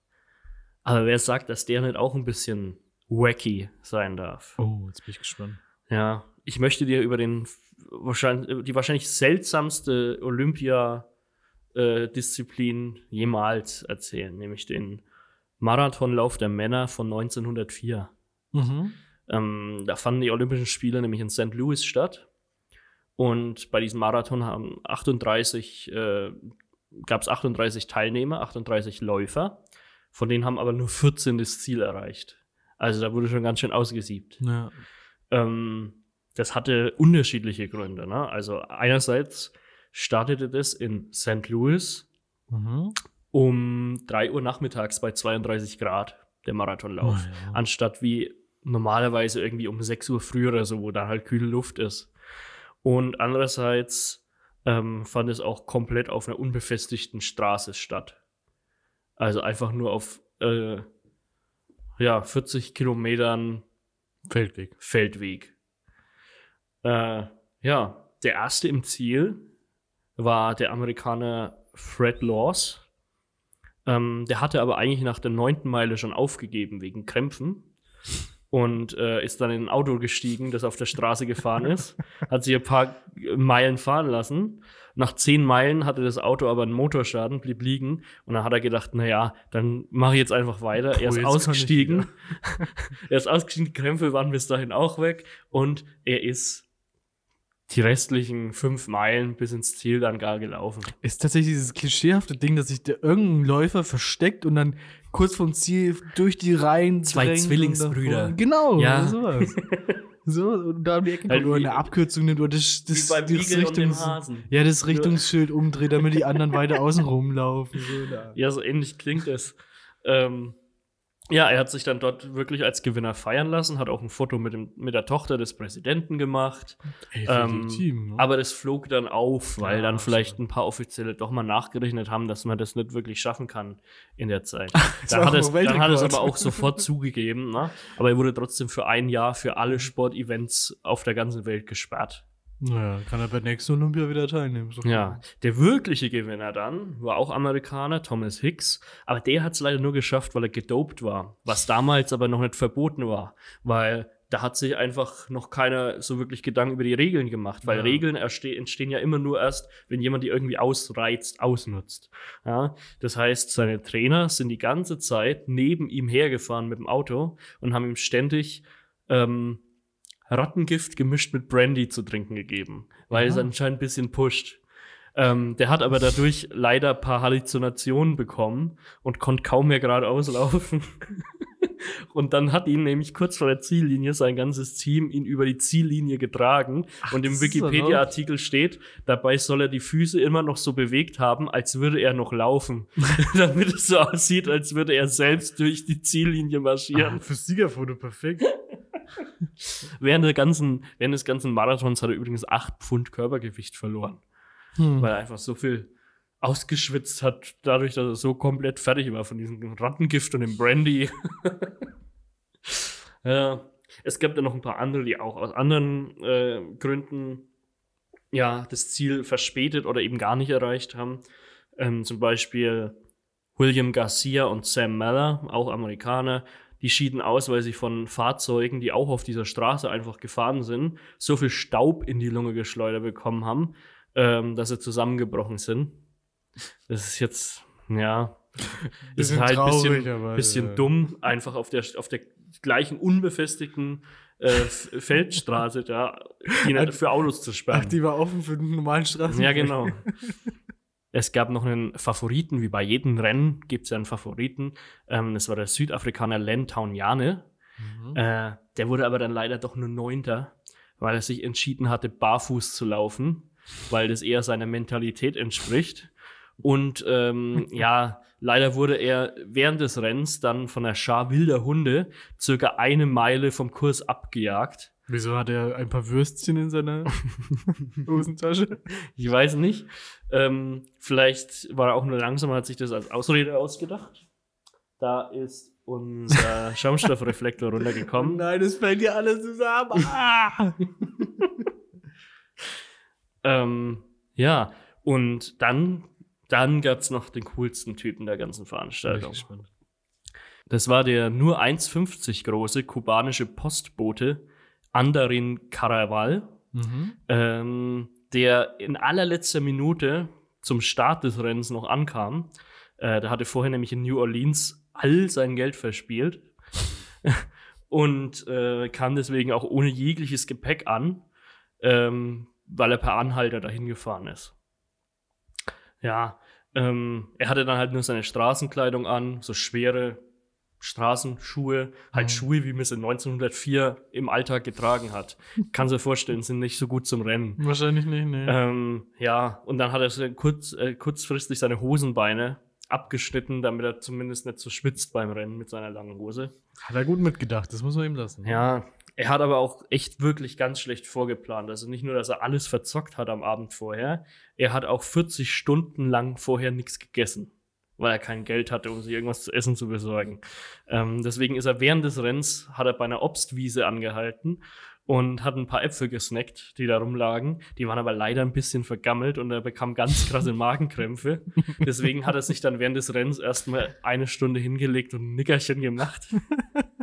Aber wer sagt, dass der nicht auch ein bisschen wacky sein darf? Oh, jetzt bin ich gespannt. Ja, ich möchte dir über den wahrscheinlich die wahrscheinlich seltsamste Olympia-Disziplin jemals erzählen, nämlich den Marathonlauf der Männer von 1904. Mhm. Ähm, da fanden die Olympischen Spiele nämlich in St. Louis statt. Und bei diesem Marathon haben 38, äh, gab es 38 Teilnehmer, 38 Läufer. Von denen haben aber nur 14 das Ziel erreicht. Also da wurde schon ganz schön ausgesiebt. Ja. Ähm, das hatte unterschiedliche Gründe. Ne? Also einerseits startete das in St. Louis Mhm. Um 3 Uhr nachmittags bei 32 Grad, der Marathonlauf. Oh, ja. Anstatt wie normalerweise irgendwie um 6 Uhr früher oder so, wo dann halt kühle Luft ist. Und andererseits ähm, fand es auch komplett auf einer unbefestigten Straße statt. Also einfach nur auf äh, ja, 40 Kilometern Feldweg. Feldweg. Äh, ja, der erste im Ziel war der Amerikaner Fred Laws. Ähm, der hatte aber eigentlich nach der neunten Meile schon aufgegeben wegen Krämpfen und äh, ist dann in ein Auto gestiegen, das auf der Straße gefahren ist, hat sich ein paar Meilen fahren lassen. Nach zehn Meilen hatte das Auto aber einen Motorschaden, blieb liegen und dann hat er gedacht, naja, dann mache ich jetzt einfach weiter. er Puh, ist kann ich ausgestiegen. er ist ausgestiegen, die Krämpfe waren bis dahin auch weg und er ist die restlichen fünf Meilen bis ins Ziel dann gar gelaufen. Ist tatsächlich dieses klischeehafte Ding, dass sich der irgendein Läufer versteckt und dann kurz vom Ziel durch die Reihen Zwei Zwillingsbrüder. Genau, Ja. sowas. so, und da um die Ecke Halt oder eine Abkürzung nimmt oder das, das, das Richtungs-. Ja, das Richtungsschild umdreht, damit die anderen weiter außen rumlaufen. So. Ja, so ähnlich klingt es. Ähm, ja, er hat sich dann dort wirklich als Gewinner feiern lassen, hat auch ein Foto mit, dem, mit der Tochter des Präsidenten gemacht. Ey, Ähm, legitim, ne? Aber das flog dann auf, weil Ja, dann vielleicht ein paar Offizielle doch mal nachgerechnet haben, dass man das nicht wirklich schaffen kann in der Zeit. dann, hat es, dann hat es aber auch sofort zugegeben. Ne? Aber er wurde trotzdem für ein Jahr für alle Sportevents auf der ganzen Welt gesperrt. Naja, kann er bei nächsten Olympia wieder teilnehmen. So Ja, der wirkliche Gewinner dann war auch Amerikaner, Thomas Hicks, aber der hat es leider nur geschafft, weil er gedopt war, was damals aber noch nicht verboten war, weil da hat sich einfach noch keiner so wirklich Gedanken über die Regeln gemacht, weil Ja. Regeln entstehen ja immer nur erst, wenn jemand die irgendwie ausreizt, ausnutzt. Ja, das heißt, seine Trainer sind die ganze Zeit neben ihm hergefahren mit dem Auto und haben ihm ständig ähm, Rattengift gemischt mit Brandy zu trinken gegeben, weil es Ja. anscheinend ein bisschen pusht. Ähm, der hat aber dadurch leider ein paar Halluzinationen bekommen und konnte kaum mehr geradeaus laufen. und dann hat ihn nämlich kurz vor der Ziellinie sein ganzes Team ihn über die Ziellinie getragen. und im Wikipedia-Artikel steht, dabei soll er die Füße immer noch so bewegt haben, als würde er noch laufen. Damit es so aussieht, als würde er selbst durch die Ziellinie marschieren. Ah, fürs Siegerfoto perfekt. Während, der ganzen, während des ganzen Marathons hat er übrigens 8 Pfund Körpergewicht verloren, Hm. weil er einfach so viel ausgeschwitzt hat, dadurch, dass er so komplett fertig war von diesem Rattengift und dem Brandy. ja, es gab dann noch ein paar andere, die auch aus anderen äh, Gründen ja das Ziel verspätet oder eben gar nicht erreicht haben. Ähm, zum Beispiel William Garcia und Sam Meller, auch Amerikaner, die schieden aus, weil sie von Fahrzeugen, die auch auf dieser Straße einfach gefahren sind, so viel Staub in die Lunge geschleudert bekommen haben, ähm, dass sie zusammengebrochen sind. Das ist jetzt, ja, ist halt ein bisschen, aber, bisschen äh, dumm, einfach auf der, auf der gleichen unbefestigten äh, Feldstraße da, die für Autos zu sperren. Ach, die war offen für den normalen Straßen. Ja, genau. Es gab noch einen Favoriten, wie bei jedem Rennen gibt es ja einen Favoriten. Ähm, das war der Südafrikaner Len Tauniane. Mhm. Äh, der wurde aber dann leider doch nur Neunter, weil er sich entschieden hatte, barfuß zu laufen, weil das eher seiner Mentalität entspricht. Und ähm, ja, leider wurde er während des Rennens dann von einer Schar wilder Hunde circa eine Meile vom Kurs abgejagt. Wieso hat er ein paar Würstchen in seiner Hosentasche? Ich weiß nicht. Ähm, vielleicht war er auch nur langsam hat sich das als Ausrede ausgedacht. Da ist unser Schaumstoffreflektor runtergekommen. Nein, es fällt dir alles zusammen. Ah! Ähm, ja, und dann, dann gab es noch den coolsten Typen der ganzen Veranstaltung. Das war der nur 1,50 große kubanische Postbote Andarin Caraval. Mhm. ähm, der in allerletzter Minute zum Start des Rennens noch ankam. Äh, der hatte vorher nämlich in New Orleans all sein Geld verspielt und äh, kam deswegen auch ohne jegliches Gepäck an, ähm, weil er per Anhalter dahin gefahren ist. Ja, ähm, er hatte dann halt nur seine Straßenkleidung an, so schwere Straßenschuhe, halt Mhm. Schuhe, wie man sie 1904 im Alltag getragen hat. Kannst du dir vorstellen, sind nicht so gut zum Rennen. Wahrscheinlich nicht, ne. Ähm, ja, und dann hat er kurz, äh, kurzfristig seine Hosenbeine abgeschnitten, damit er zumindest nicht so schwitzt beim Rennen mit seiner langen Hose. Hat er gut mitgedacht, das muss man ihm lassen. Ja, er hat aber auch echt wirklich ganz schlecht vorgeplant. Also nicht nur, dass er alles verzockt hat am Abend vorher, er hat auch 40 Stunden lang vorher nichts gegessen, weil er kein Geld hatte, um sich irgendwas zu essen zu besorgen. Ähm, deswegen ist er während des Rennens, hat er bei einer Obstwiese angehalten und hat ein paar Äpfel gesnackt, die da rumlagen. Die waren aber leider ein bisschen vergammelt und er bekam ganz krasse Magenkrämpfe. Deswegen hat er sich dann während des Rennens erstmal eine Stunde hingelegt und ein Nickerchen gemacht.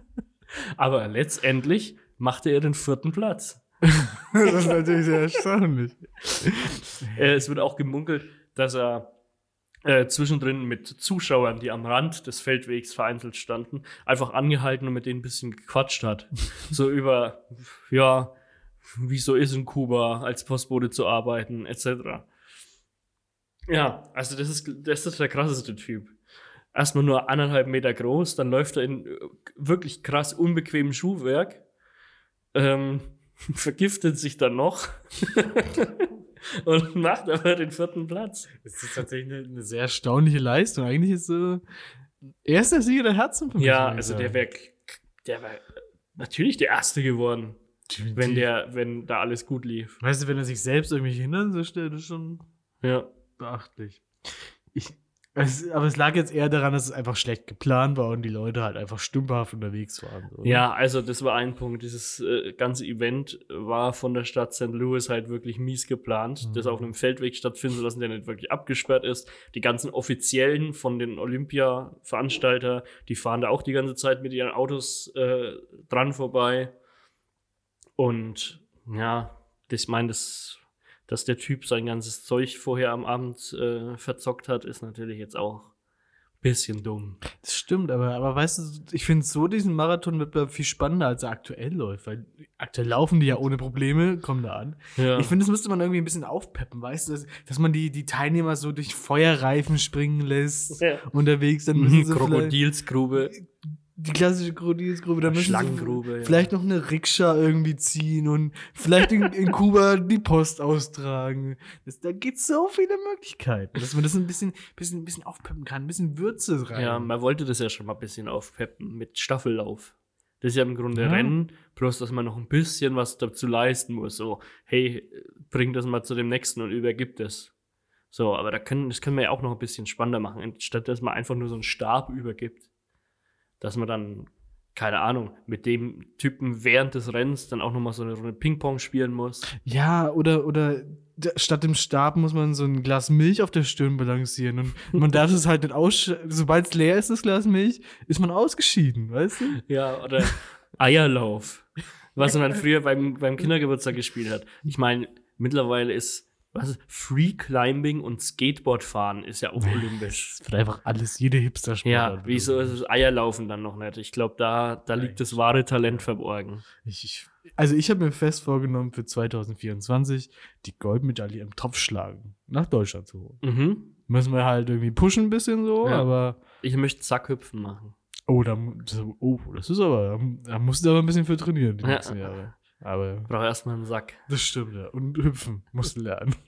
Aber letztendlich machte er den vierten Platz. das ist natürlich sehr erstaunlich. Äh, es wird auch gemunkelt, dass er äh, zwischendrin mit Zuschauern, die am Rand des Feldwegs vereinzelt standen, einfach angehalten und mit denen ein bisschen gequatscht hat. so über, ja, wie so ist in Kuba als Postbote zu arbeiten, etc. Ja, also das ist, das ist der krasseste Typ. Erstmal nur anderthalb Meter groß, dann läuft er in äh, wirklich krass unbequemem Schuhwerk, ähm, vergiftet sich dann noch und macht aber den vierten Platz. Das ist tatsächlich eine, eine sehr erstaunliche Leistung. Eigentlich ist so, erster Sieger der Herzen für mich. Ja, also der wäre der wär natürlich der Erste geworden, wenn der, wenn da alles gut lief. Weißt du, wenn er sich selbst irgendwie hindern so stellt, ist schon Ja. beachtlich. Ich, es, aber es lag jetzt eher daran, dass es einfach schlecht geplant war und die Leute halt einfach stümperhaft unterwegs waren. Ne? Ja, also das war ein Punkt. Dieses äh, ganze Event war von der Stadt St. Louis halt wirklich mies geplant, Mhm. das auf einem Feldweg stattfinden zu lassen, der nicht wirklich abgesperrt ist. Die ganzen Offiziellen von den Olympia-Veranstalter, die fahren da auch die ganze Zeit mit ihren Autos äh, dran vorbei. Und ja, ich meine, das, dass der Typ sein ganzes Zeug vorher am Abend äh, verzockt hat, ist natürlich jetzt auch ein bisschen dumm. Das stimmt, aber, aber weißt du, ich finde so diesen Marathonwettbewerb viel spannender, als er aktuell läuft, weil aktuell laufen die ja ohne Probleme, kommen da an. Ja. Ich finde, das müsste man irgendwie ein bisschen aufpeppen, weißt du, dass, dass man die, die Teilnehmer so durch Feuerreifen springen lässt, Ja. unterwegs, dann müssen sie Krokodilsgrube. Die klassische Krokodilsgrube, dann müssen Schlangengrube, sie ja. vielleicht noch eine Rikscha irgendwie ziehen und vielleicht in, in Kuba die Post austragen. Das, da gibt so viele Möglichkeiten, dass man das ein bisschen, bisschen, bisschen aufpeppen kann, ein bisschen Würze rein. Ja, man wollte das ja schon mal ein bisschen aufpeppen mit Staffellauf. Das ist ja im Grunde Ja. Rennen, bloß dass man noch ein bisschen was dazu leisten muss. So, hey, bring das mal zu dem nächsten und übergib es. So, aber da können, das können wir ja auch noch ein bisschen spannender machen, statt dass man einfach nur so einen Stab übergibt. Dass man dann, keine Ahnung, mit dem Typen während des Rennens dann auch noch mal so eine Runde Ping-Pong spielen muss. Ja, oder, oder statt dem Stab muss man so ein Glas Milch auf der Stirn balancieren und man darf es halt nicht aus, sobald es leer ist, das Glas Milch, ist man ausgeschieden, weißt du? Ja, oder Eierlauf. Was man früher beim, beim Kindergeburtstag gespielt hat. Ich meine, mittlerweile ist, was ist, Free Climbing und Skateboardfahren ist ja auch olympisch. Das wird einfach alles, jede Hipster-Sport. Ja, wieso ist das Eierlaufen dann noch nicht? Ich glaube, da, da liegt das wahre Talent verborgen. Ich, ich, also ich habe mir fest vorgenommen, für 2024 die Goldmedaille im Topfschlagen nach Deutschland zu holen. Mhm. Müssen wir halt irgendwie pushen ein bisschen so, Ja. aber Ich möchte Zackhüpfen machen. oh, da, das, oh, das ist aber, da musst du aber ein bisschen für trainieren die Ja. nächsten Jahre. Aber Brauche erstmal einen Sack. das stimmt, ja. Und hüpfen musst du lernen.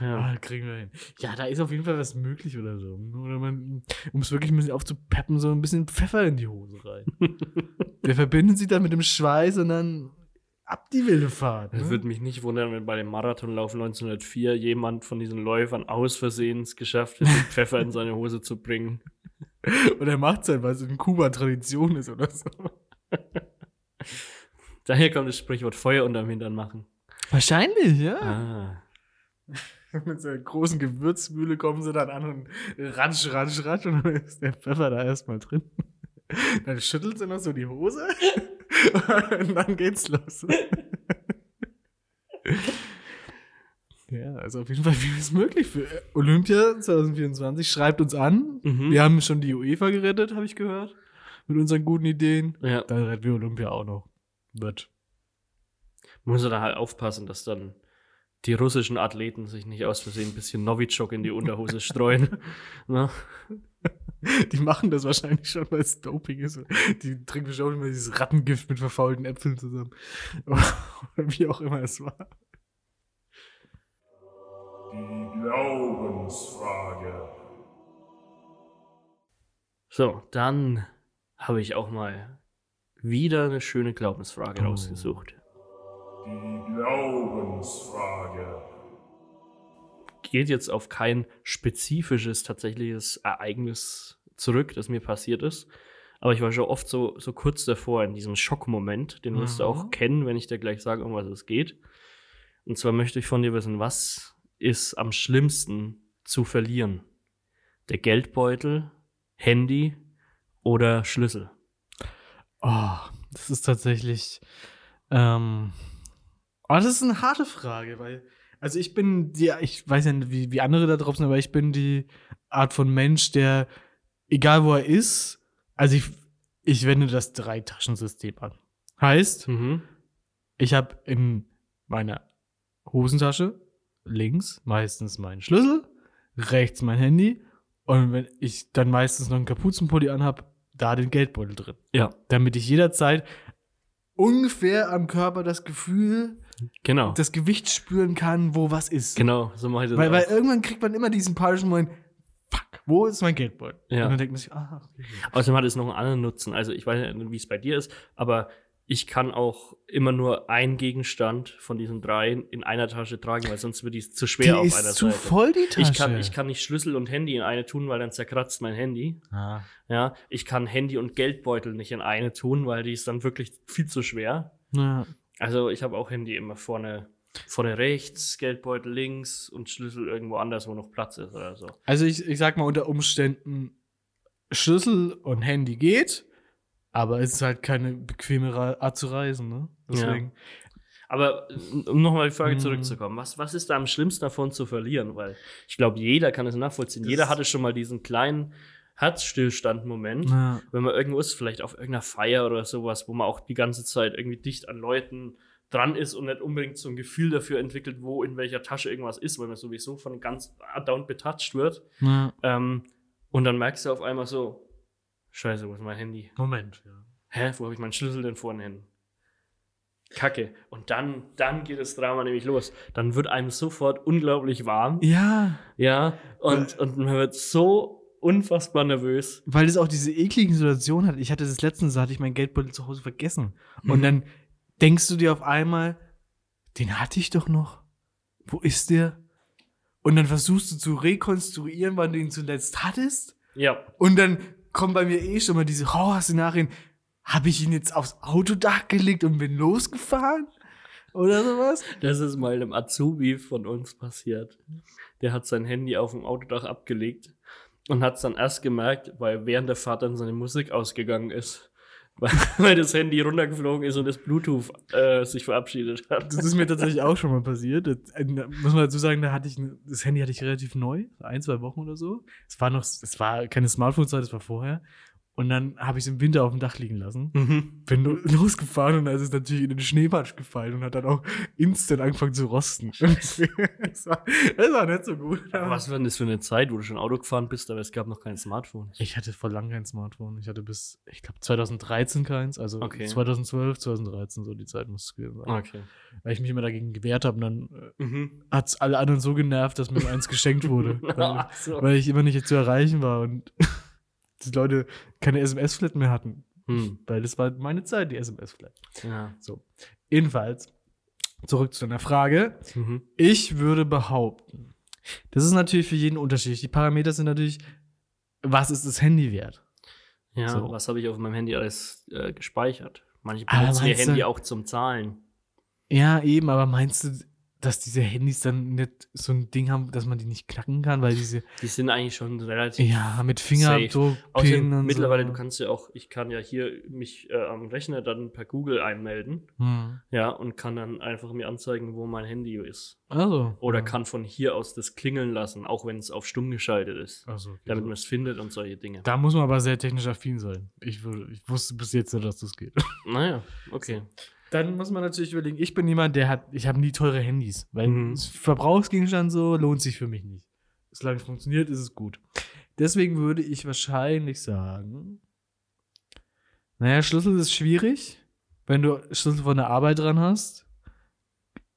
Ja. Ah, kriegen wir hin. Ja, da ist auf jeden Fall was möglich oder so. Oder man, um es wirklich ein bisschen aufzupeppen, so ein bisschen Pfeffer in die Hose rein. Der verbindet sich dann mit dem Schweiß und dann ab die wilde Fahrt. Es Ne? würde mich nicht wundern, wenn bei dem Marathonlauf 1904 jemand von diesen Läufern aus Versehen es geschafft hätte, Pfeffer in seine Hose zu bringen. Und er macht es halt, weil es in Kuba Tradition ist oder so. Daher kommt das Sprichwort Feuer unterm Hintern machen. Wahrscheinlich, ja. Ah. Mit so einer großen Gewürzmühle kommen sie dann an und ratsch, ratsch, ratsch und dann ist der Pfeffer da erstmal drin. Dann schüttelt sie noch so die Hose und dann geht's los. Ja, also auf jeden Fall vieles möglich für Olympia 2024. Schreibt uns an. Mhm. Wir haben schon die UEFA gerettet, habe ich gehört. Mit unseren guten Ideen. Ja. Dann retten wir Olympia auch noch. Wird. Muss er da halt aufpassen, dass dann die russischen Athleten sich nicht aus Versehen ein bisschen Novichok in die Unterhose streuen. Ne? Die machen das wahrscheinlich schon, weil es Doping ist. Die trinken bestimmt immer dieses Rattengift mit verfaulten Äpfeln zusammen. Oder wie auch immer es war. Die Glaubensfrage. So, dann habe ich auch mal wieder eine schöne Glaubensfrage Oh. rausgesucht. Die Glaubensfrage. Geht jetzt auf kein spezifisches, tatsächliches Ereignis zurück, das mir passiert ist. Aber ich war schon oft so, so kurz davor in diesem Schockmoment. Den wirst du Mhm. auch kennen, wenn ich dir gleich sage, um was es geht. Und zwar möchte ich von dir wissen, was ist am schlimmsten zu verlieren? Der Geldbeutel, Handy oder Schlüssel? Oh, das ist tatsächlich. Ähm, oh, das ist eine harte Frage, weil. Also ich bin die, ich weiß ja nicht, wie, wie andere da drauf sind, aber ich bin die Art von Mensch, der, egal wo er ist, also ich, ich wende das Drei-Taschensystem an. Heißt, Mhm. ich habe in meiner Hosentasche links meistens meinen Schlüssel, rechts mein Handy und wenn ich dann meistens noch einen Kapuzenpulli anhab, da den Geldbeutel drin. Ja, Damit ich jederzeit ungefähr am Körper das Gefühl, genau. das Gewicht spüren kann, wo was ist. genau, so mache ich das Weil, weil irgendwann kriegt man immer diesen panischen Moment, fuck, Wo ist mein Geldbeutel? Ja. Und dann denkt man sich, ah, okay. Außerdem hat es noch einen anderen Nutzen. Also ich weiß nicht, wie es bei dir ist, aber ich kann auch immer nur einen Gegenstand von diesen drei in einer Tasche tragen, weil sonst wird die zu schwer die auf ist einer zu Seite. voll, die Tasche. Ich kann, ich kann nicht Schlüssel und Handy in eine tun, weil dann zerkratzt mein Handy. Ah. Ja, ich kann Handy und Geldbeutel nicht in eine tun, weil die ist dann wirklich viel zu schwer. Ja. Also ich habe auch Handy immer vorne, vorne rechts, Geldbeutel links und Schlüssel irgendwo anders, wo noch Platz ist oder so. Also ich, ich sag mal unter Umständen, Schlüssel und Handy geht, aber es ist halt keine bequeme Ra- Art zu reisen, ne? Deswegen. Aber äh, um nochmal die Frage Mhm. zurückzukommen, was, was ist da am schlimmsten davon zu verlieren? Weil ich glaube, jeder kann es nachvollziehen. Das- jeder hatte schon mal diesen kleinen Herzstillstand-Moment, Ja. wenn man irgendwo ist, vielleicht auf irgendeiner Feier oder sowas, wo man auch die ganze Zeit irgendwie dicht an Leuten dran ist und nicht unbedingt so ein Gefühl dafür entwickelt, wo in welcher Tasche irgendwas ist, weil man sowieso von ganz down betatscht wird. Ja. Ähm, und dann merkst du auf einmal so, scheiße, wo ist mein Handy? Moment, ja. Hä, wo habe ich meinen Schlüssel denn vorne hin? Kacke. Und dann, dann geht das Drama nämlich los. Dann wird einem sofort unglaublich warm. Ja, Ja. Und, und man wird so unfassbar nervös. weil es auch diese ekligen Situationen hat. Ich hatte das letztens, da hatte ich meinen Geldbeutel zu Hause vergessen. Und Mhm. dann denkst du dir auf einmal, den hatte ich doch noch. Wo ist der? Und dann versuchst du zu rekonstruieren, wann du ihn zuletzt hattest. Ja. Und dann kommen bei mir eh schon mal diese Horrorszenarien. Habe ich ihn jetzt aufs Autodach gelegt und bin losgefahren? Oder sowas? Das ist mal einem Azubi von uns passiert. Der hat sein Handy auf dem Autodach abgelegt und hat es dann erst gemerkt, weil während der Fahrt dann seine Musik ausgegangen ist. Weil, das Handy runtergeflogen ist und das Bluetooth äh, sich verabschiedet hat. Das ist mir tatsächlich auch schon mal passiert. Das, äh, muss man dazu sagen, da hatte ich, das Handy hatte ich relativ neu, ein, zwei Wochen oder so. Es war noch, es war keine Smartphone-Zeit, es war vorher. Und dann habe ich es im Winter auf dem Dach liegen lassen. Mhm. Bin lo- losgefahren und da ist es natürlich in den Schneematsch gefallen und hat dann auch instant angefangen zu rosten. das, war, das war nicht so gut. Aber was war denn das für eine Zeit, wo du schon Auto gefahren bist, aber es gab noch kein Smartphone? Ich hatte vor lang kein Smartphone. Ich hatte bis, ich glaube, 2013 keins. Also Okay. 2012, 2013, so die Zeit muss es gewesen sein. Okay. Weil ich mich immer dagegen gewehrt habe und dann äh, Mhm. hat es alle anderen so genervt, dass mir eins geschenkt wurde. weil, so. weil ich immer nicht zu erreichen war und die Leute keine SMS-Flat mehr hatten. Hm. Weil das war meine Zeit, die SMS-Flat. Ja. So. Jedenfalls, zurück zu deiner Frage. Mhm. Ich würde behaupten, das ist natürlich für jeden unterschiedlich. Die Parameter sind natürlich, was ist das Handy wert? Ja, So. was habe ich auf meinem Handy alles äh, gespeichert? Manche benutzen ihr du- Handy auch zum Zahlen. Ja, eben, aber meinst du, dass diese Handys dann nicht so ein Ding haben, dass man die nicht knacken kann, weil diese, Die sind eigentlich schon relativ. ja, mit Fingerabdruck, Außerdem, mittlerweile, so. du kannst ja auch, ich kann ja hier mich äh, am Rechner dann per Google einmelden, Hm. ja, und kann dann einfach mir anzeigen, wo mein Handy ist. Also. Oder ja. kann von hier aus das klingeln lassen, auch wenn es auf stumm geschaltet ist, Also, okay, damit so. man es findet und solche Dinge. Da muss man aber sehr technisch affin sein. Ich, ich wusste bis jetzt nicht, dass das geht. Naja, okay. Dann muss man natürlich überlegen, ich bin jemand, der hat, ich habe nie teure Handys, weil Mhm. Verbrauchsgegenstand so lohnt sich für mich nicht. Solange es funktioniert, ist es gut. Deswegen würde ich wahrscheinlich sagen, naja, Schlüssel ist schwierig. Wenn du Schlüssel von der Arbeit dran hast,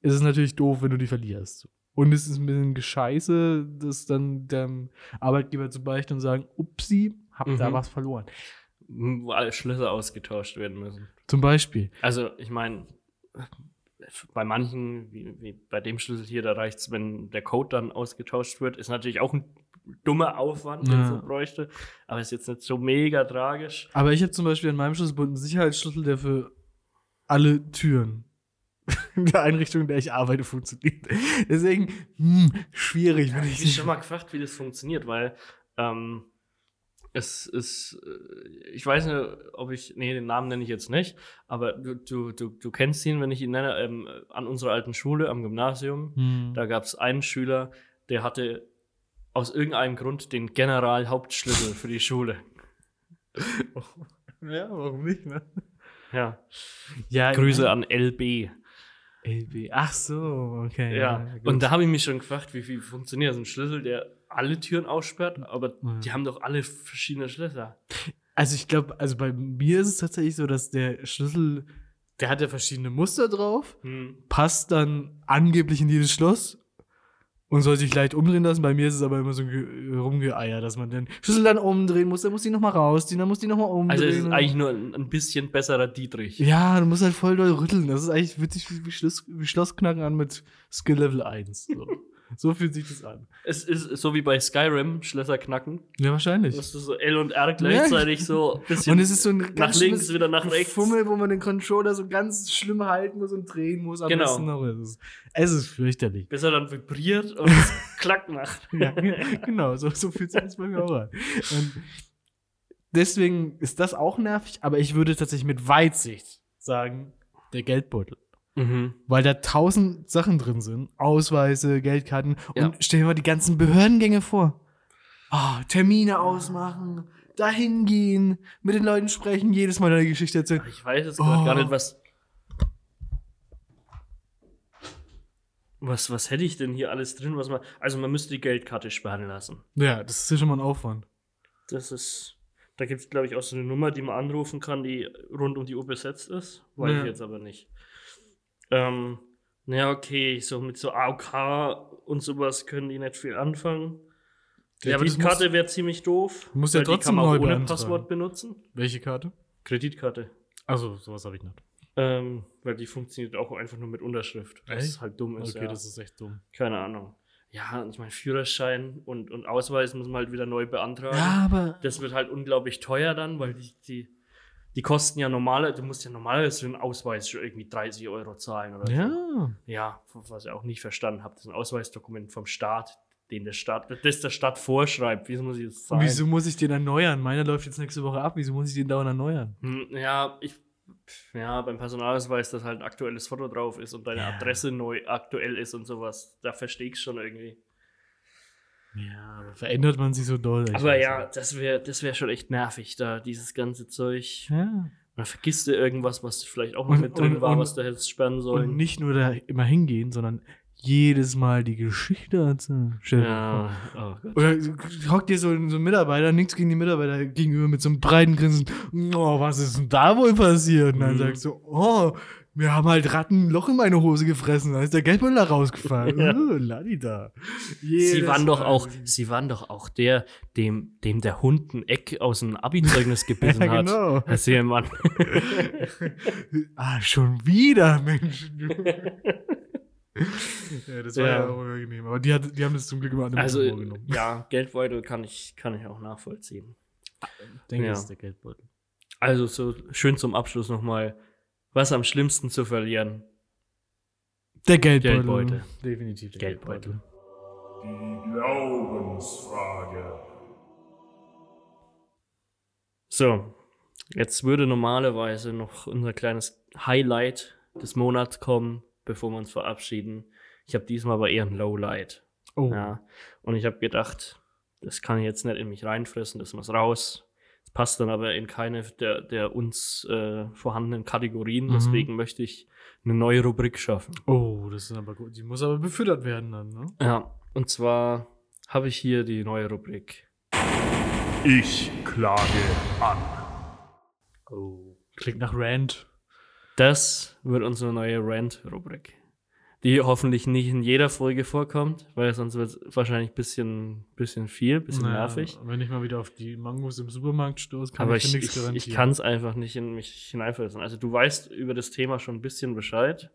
ist es natürlich doof, wenn du die verlierst. Und es ist ein bisschen gescheiße, das dann dem Arbeitgeber zu beichten und sagen, upsi, hab da Mhm. was verloren. Wo alle Schlüssel ausgetauscht werden müssen. Zum Beispiel. Also, ich meine, bei manchen, wie, wie bei dem Schlüssel hier, da reicht es, wenn der Code dann ausgetauscht wird. Ist natürlich auch ein dummer Aufwand, den Ja. so bräuchte. Aber ist jetzt nicht so mega tragisch. Aber ich habe zum Beispiel an meinem Schlüsselbund einen Sicherheitsschlüssel, der für alle Türen in der Einrichtung, in der ich arbeite, funktioniert. Deswegen, hm, schwierig. Wenn Ich ich habe schon mal gefragt, wie das funktioniert, weil ähm, es ist, äh, ich weiß nicht, ob ich, nee, den Namen nenne ich jetzt nicht, aber du, du, du, du kennst ihn, wenn ich ihn nenne, ähm, an unserer alten Schule, am Gymnasium. hm. Da gab es einen Schüler, der hatte aus irgendeinem Grund den Generalhauptschlüssel für die Schule. Ja, warum nicht, ne? Ja. Ja, Grüße an LB. LB. Ach so, okay. Ja. gut. Und da habe ich mich schon gefragt, wie, wie funktioniert so ein Schlüssel, der alle Türen aussperrt, aber Ja. die haben doch alle verschiedene Schlösser. Also ich glaube, also bei mir ist es tatsächlich so, dass der Schlüssel, der hat ja verschiedene Muster drauf, Hm. passt dann angeblich in jedes Schloss und soll sich leicht umdrehen lassen. Bei mir ist es aber immer so ein Ge- Rumgeeier, dass man den Schlüssel dann umdrehen muss, dann muss die nochmal rausziehen, dann muss die nochmal umdrehen. Also es ist eigentlich nur ein, ein bisschen besserer Dietrich. ja, du musst halt voll doll rütteln. Das ist eigentlich witzig wie, wie, Schloss, wie Schlossknacken an mit Skill Level 1. So, so fühlt sich das an. Es ist so wie bei Skyrim, Schlösser knacken. Ja, wahrscheinlich. Das ist so L und R gleichzeitig so ein bisschen Und es ist so ein nach links, wieder nach rechts. Fummel, wo man den Controller so ganz schlimm halten muss und drehen muss. Am Genau. besten noch. Es ist, es ist fürchterlich. bis er dann vibriert und es klack macht. ja, genau, so, so fühlt sich das bei mir auch an. Und deswegen ist das auch nervig, aber ich würde tatsächlich mit Weitsicht sagen, der Geldbeutel. Mhm. Weil da tausend Sachen drin sind. Ausweise, Geldkarten. Ja. Und stell dir mal die ganzen Behördengänge vor. Ah, Termine ausmachen, dahin gehen, mit den Leuten sprechen, jedes Mal deine Geschichte erzählen. Ich weiß es gerade Oh. gar nicht, was. Was, was hätte ich denn hier alles drin? Was man, also man müsste die Geldkarte sperren lassen. Ja, das ist ja schon mal ein Aufwand. Das ist. Da gibt es, glaube ich, auch so eine Nummer, die man anrufen kann, die rund um die Uhr besetzt ist. Weiß Ja. ich jetzt aber nicht. Ähm, naja, okay, so mit so AOK und sowas können die nicht viel anfangen. Ja, aber die Karte wäre ziemlich doof. Muss ja weil die trotzdem kann man neu ohne. Passwort benutzen. Welche Karte? Kreditkarte. Also sowas habe ich nicht. Ähm, weil die funktioniert auch einfach nur mit Unterschrift. Was Echt? halt dumm ist. Okay, ja. das ist echt dumm. Keine Ahnung. Ja, und ich meine, Führerschein und, und Ausweis muss man halt wieder neu beantragen. Ja, aber. Das wird halt unglaublich teuer dann, weil die, die, die kosten ja normale, du musst ja normalerweise für einen Ausweis schon irgendwie 30 Euro zahlen oder so. Ja. Ja, was ich auch nicht verstanden habe, das ist ein Ausweisdokument vom Staat, den der Staat, das der Staat vorschreibt. Wieso muss ich das zahlen? Wieso muss ich den erneuern? Meiner läuft jetzt nächste Woche ab. Wieso muss ich den dauernd erneuern? Hm, Ja, ich, ja, beim Personalausweis, dass halt ein aktuelles Foto drauf ist und deine Ja. Adresse neu aktuell ist und sowas. Da verstehe ich schon irgendwie. Ja, aber verändert man sich so doll. Aber ja, nicht. das wäre das wär schon echt nervig, da dieses ganze Zeug. Ja. Dann vergisst du irgendwas, was vielleicht auch noch Und- mit drin und- war, und- was du hättest sperren Und sollen. nicht nur da immer hingehen, sondern jedes Mal die Geschichte erzählen. Ja, oh Gott. Oder hockt dir so, ein- so ein Mitarbeiter, nichts gegen die Mitarbeiter gegenüber mit so einem breiten Grinsen. Oh, was ist denn da wohl passiert? Und dann Mhm. sagst du, oh, wir haben halt Ratten ein Loch in meine Hose gefressen, da ist der Geldbeutel da rausgefallen. Ja. Oh, Ladida. Sie waren doch auch, sie waren doch auch der, dem, dem der Hund ein Eck aus dem Abi-Zeugnis gebissen Ja, hat. genau. Herr Seelmann. ah, schon wieder, Mensch. ja, das war ja, Ja. auch unangenehm. Aber die, hat, die haben das zum Glück immer an dem Also, Humor genommen. ja, Geldbeutel kann ich, kann ich auch nachvollziehen. Ich denke, ja. das ist der Geldbeutel. Also, so schön zum Abschluss nochmal. Was am schlimmsten zu verlieren? Der Geldbeutel. Geldbeutel. Definitiv der Geldbeutel. Die Glaubensfrage. So, jetzt würde normalerweise noch unser kleines Highlight des Monats kommen, bevor wir uns verabschieden. Ich habe diesmal aber eher ein Lowlight. Oh. Ja. Und ich habe gedacht, das kann ich jetzt nicht in mich reinfressen, das muss raus. Passt dann aber in keine der, der uns äh, vorhandenen Kategorien. Mhm. Deswegen möchte ich eine neue Rubrik schaffen. Oh, das ist aber gut. Die muss aber befüttert werden dann, ne? Ja, und zwar habe ich hier die neue Rubrik. Ich klage an. Oh. Klingt nach Rand. Das wird unsere neue Rant-Rubrik. Die hoffentlich nicht in jeder Folge vorkommt, weil sonst wird es wahrscheinlich ein bisschen, bisschen viel, ein bisschen Naja, nervig. Wenn ich mal wieder auf die Mangos im Supermarkt stoße, kann Aber ich, ich, ich, nichts ich, garantieren. kann es einfach nicht in mich hineinfressen. Also du weißt über das Thema schon ein bisschen Bescheid,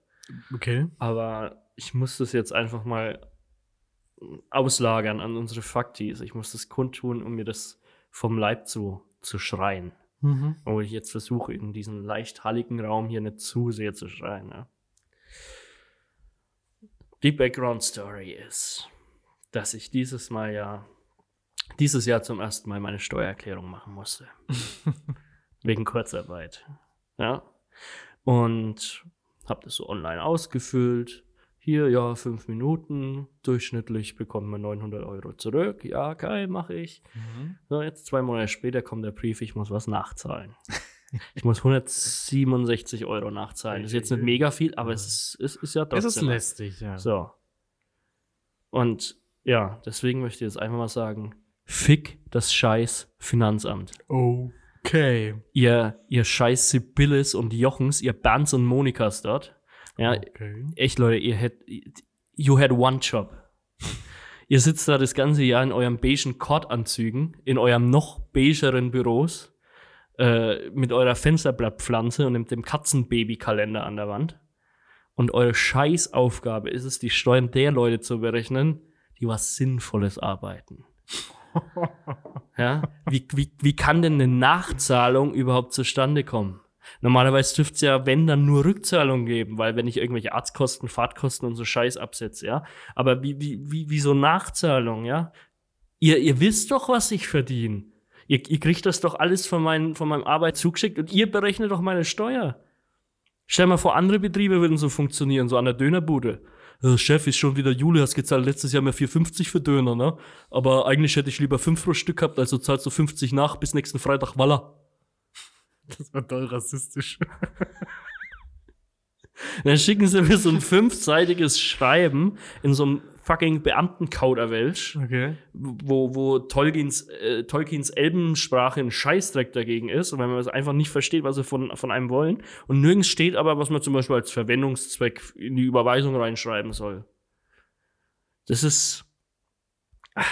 Okay. aber ich muss das jetzt einfach mal auslagern an unsere Faktis. Ich muss das kundtun, um mir das vom Leib zu, zu schreien. Mhm. Wo ich jetzt versuche, in diesen leicht halligen Raum hier nicht zu sehr zu schreien. Ja. Die Background Story ist, dass ich dieses Mal ja, dieses Jahr zum ersten Mal meine Steuererklärung machen musste. Wegen Kurzarbeit. Ja. Und habe das so online ausgefüllt. Hier, ja, fünf Minuten. Durchschnittlich bekommen wir 900 Euro zurück. Ja, geil, mache ich. Mhm. So, jetzt zwei Monate später kommt der Brief, ich muss was nachzahlen. Ich muss 167 Euro nachzahlen. Das ist jetzt nicht mega viel, aber es ist, es ist ja Es trotzdem. ist lästig, ja. So. Und ja, deswegen möchte ich jetzt einfach mal sagen: Fick das scheiß Finanzamt. Okay. Ihr, ihr scheiß Sibylles und Jochens, ihr Bernds und Monikas dort. Ja, Okay. echt, Leute, ihr hättet. You had one job. Ihr sitzt da das ganze Jahr in eurem beigen Kordanzügen, in eurem noch beigeren Büros, äh, mit eurer Fensterblattpflanze und mit dem Katzenbabykalender an der Wand. Und eure Scheißaufgabe ist es, die Steuern der Leute zu berechnen, die was Sinnvolles arbeiten. ja? Wie, wie, wie kann denn eine Nachzahlung überhaupt zustande kommen? Normalerweise dürfte es ja, wenn, dann nur Rückzahlung geben, weil wenn ich irgendwelche Arztkosten, Fahrtkosten und so Scheiß absetze, ja. Aber wie, wie, wie, wie so Nachzahlung, ja? Ihr, ihr wisst doch, was ich verdiene. Ihr, ihr kriegt das doch alles von, mein, von meinem Arbeit zugeschickt und ihr berechnet doch meine Steuer. Stell mal vor, andere Betriebe würden so funktionieren, so an der Dönerbude. Äh, Chef ist schon wieder Juli, hast gezahlt letztes Jahr mehr 4,50 für Döner, ne? Aber eigentlich hätte ich lieber 5 pro Stück gehabt, also zahlst du 50 nach bis nächsten Freitag, voila. Das war doll rassistisch. Dann schicken sie mir so ein fünfseitiges Schreiben in so einem fucking Beamtenkauderwelsch, Okay. wo, wo Tolkiens, äh, Tolkiens Elbensprache ein Scheißdreck dagegen ist und wenn man es einfach nicht versteht, was sie von, von einem wollen. Und nirgends steht aber, was man zum Beispiel als Verwendungszweck in die Überweisung reinschreiben soll. Das ist ah,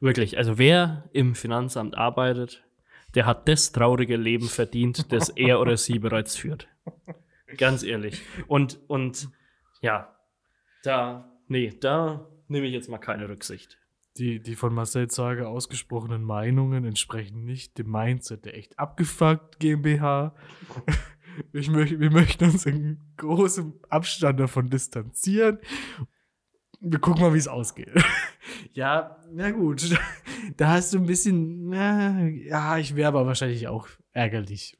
wirklich, also wer im Finanzamt arbeitet, der hat das traurige Leben verdient, das er oder sie bereits führt. Ganz ehrlich. Und, und ja, da, nee, da nehme ich jetzt mal keine Rücksicht. Die, die von Marcel Zager ausgesprochenen Meinungen entsprechen nicht dem Mindset der echt abgefuckt GmbH. Ich möcht, wir möchten uns in großem Abstand davon distanzieren. Wir gucken mal, wie es ausgeht. ja, na gut. Da hast du ein bisschen, na, ja, ich wäre aber wahrscheinlich auch ärgerlich.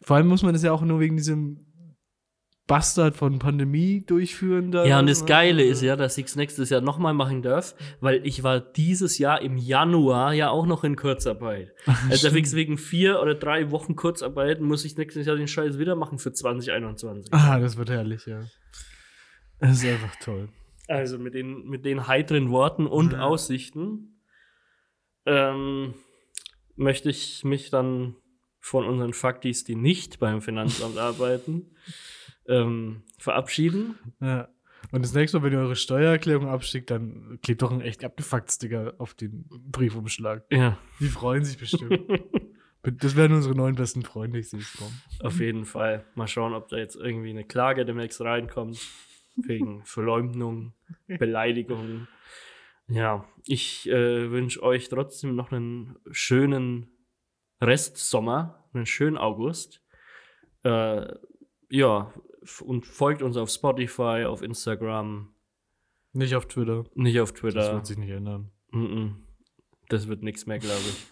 Vor allem muss man das ja auch nur wegen diesem Bastard von Pandemie durchführen. Da Ja, und das Geile ist ja, dass ich es nächstes Jahr nochmal machen darf, weil ich war dieses Jahr im Januar ja auch noch in Kurzarbeit. Also Stimmt. wegen vier oder drei Wochen Kurzarbeit muss ich nächstes Jahr den Scheiß wieder machen für 2021. Ah, das wird herrlich, ja. Das ist einfach toll. Also mit den, mit den heiteren Worten und Ja. Aussichten ähm, möchte ich mich dann von unseren Faktis, die nicht beim Finanzamt arbeiten, ähm, verabschieden. Ja. Und das nächste Mal, wenn ihr eure Steuererklärung abschickt, dann klebt doch ein echt abgefuckt Sticker auf den Briefumschlag. Ja, Die freuen sich bestimmt. das werden unsere neuen besten Freunde, ich sehe es kommen. auf jeden Fall. Mal schauen, ob da jetzt irgendwie eine Klage demnächst reinkommt. Wegen Verleumdung, Beleidigung. Ja, ich äh, wünsche euch trotzdem noch einen schönen Restsommer, einen schönen August. Äh, ja, und folgt uns auf Spotify, auf Instagram, Nicht auf Twitter. nicht auf Das Twitter. wird sich nicht ändern. Mhm. Das wird nichts mehr, glaube ich.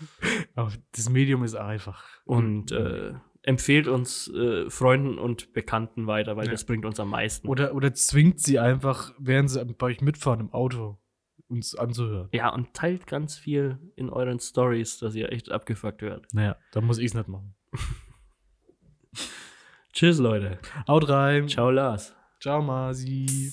Aber das Medium ist einfach. Und äh, empfehlt uns äh, Freunden und Bekannten weiter, weil Ja. das bringt uns am meisten. Oder, oder zwingt sie einfach, während sie bei euch mitfahren im Auto, uns anzuhören. ja, und teilt ganz viel in euren Stories, dass ihr echt abgefuckt hört. Naja, dann muss ich es nicht machen. Tschüss, Leute. Haut rein. Ciao, Lars. Ciao, Masi.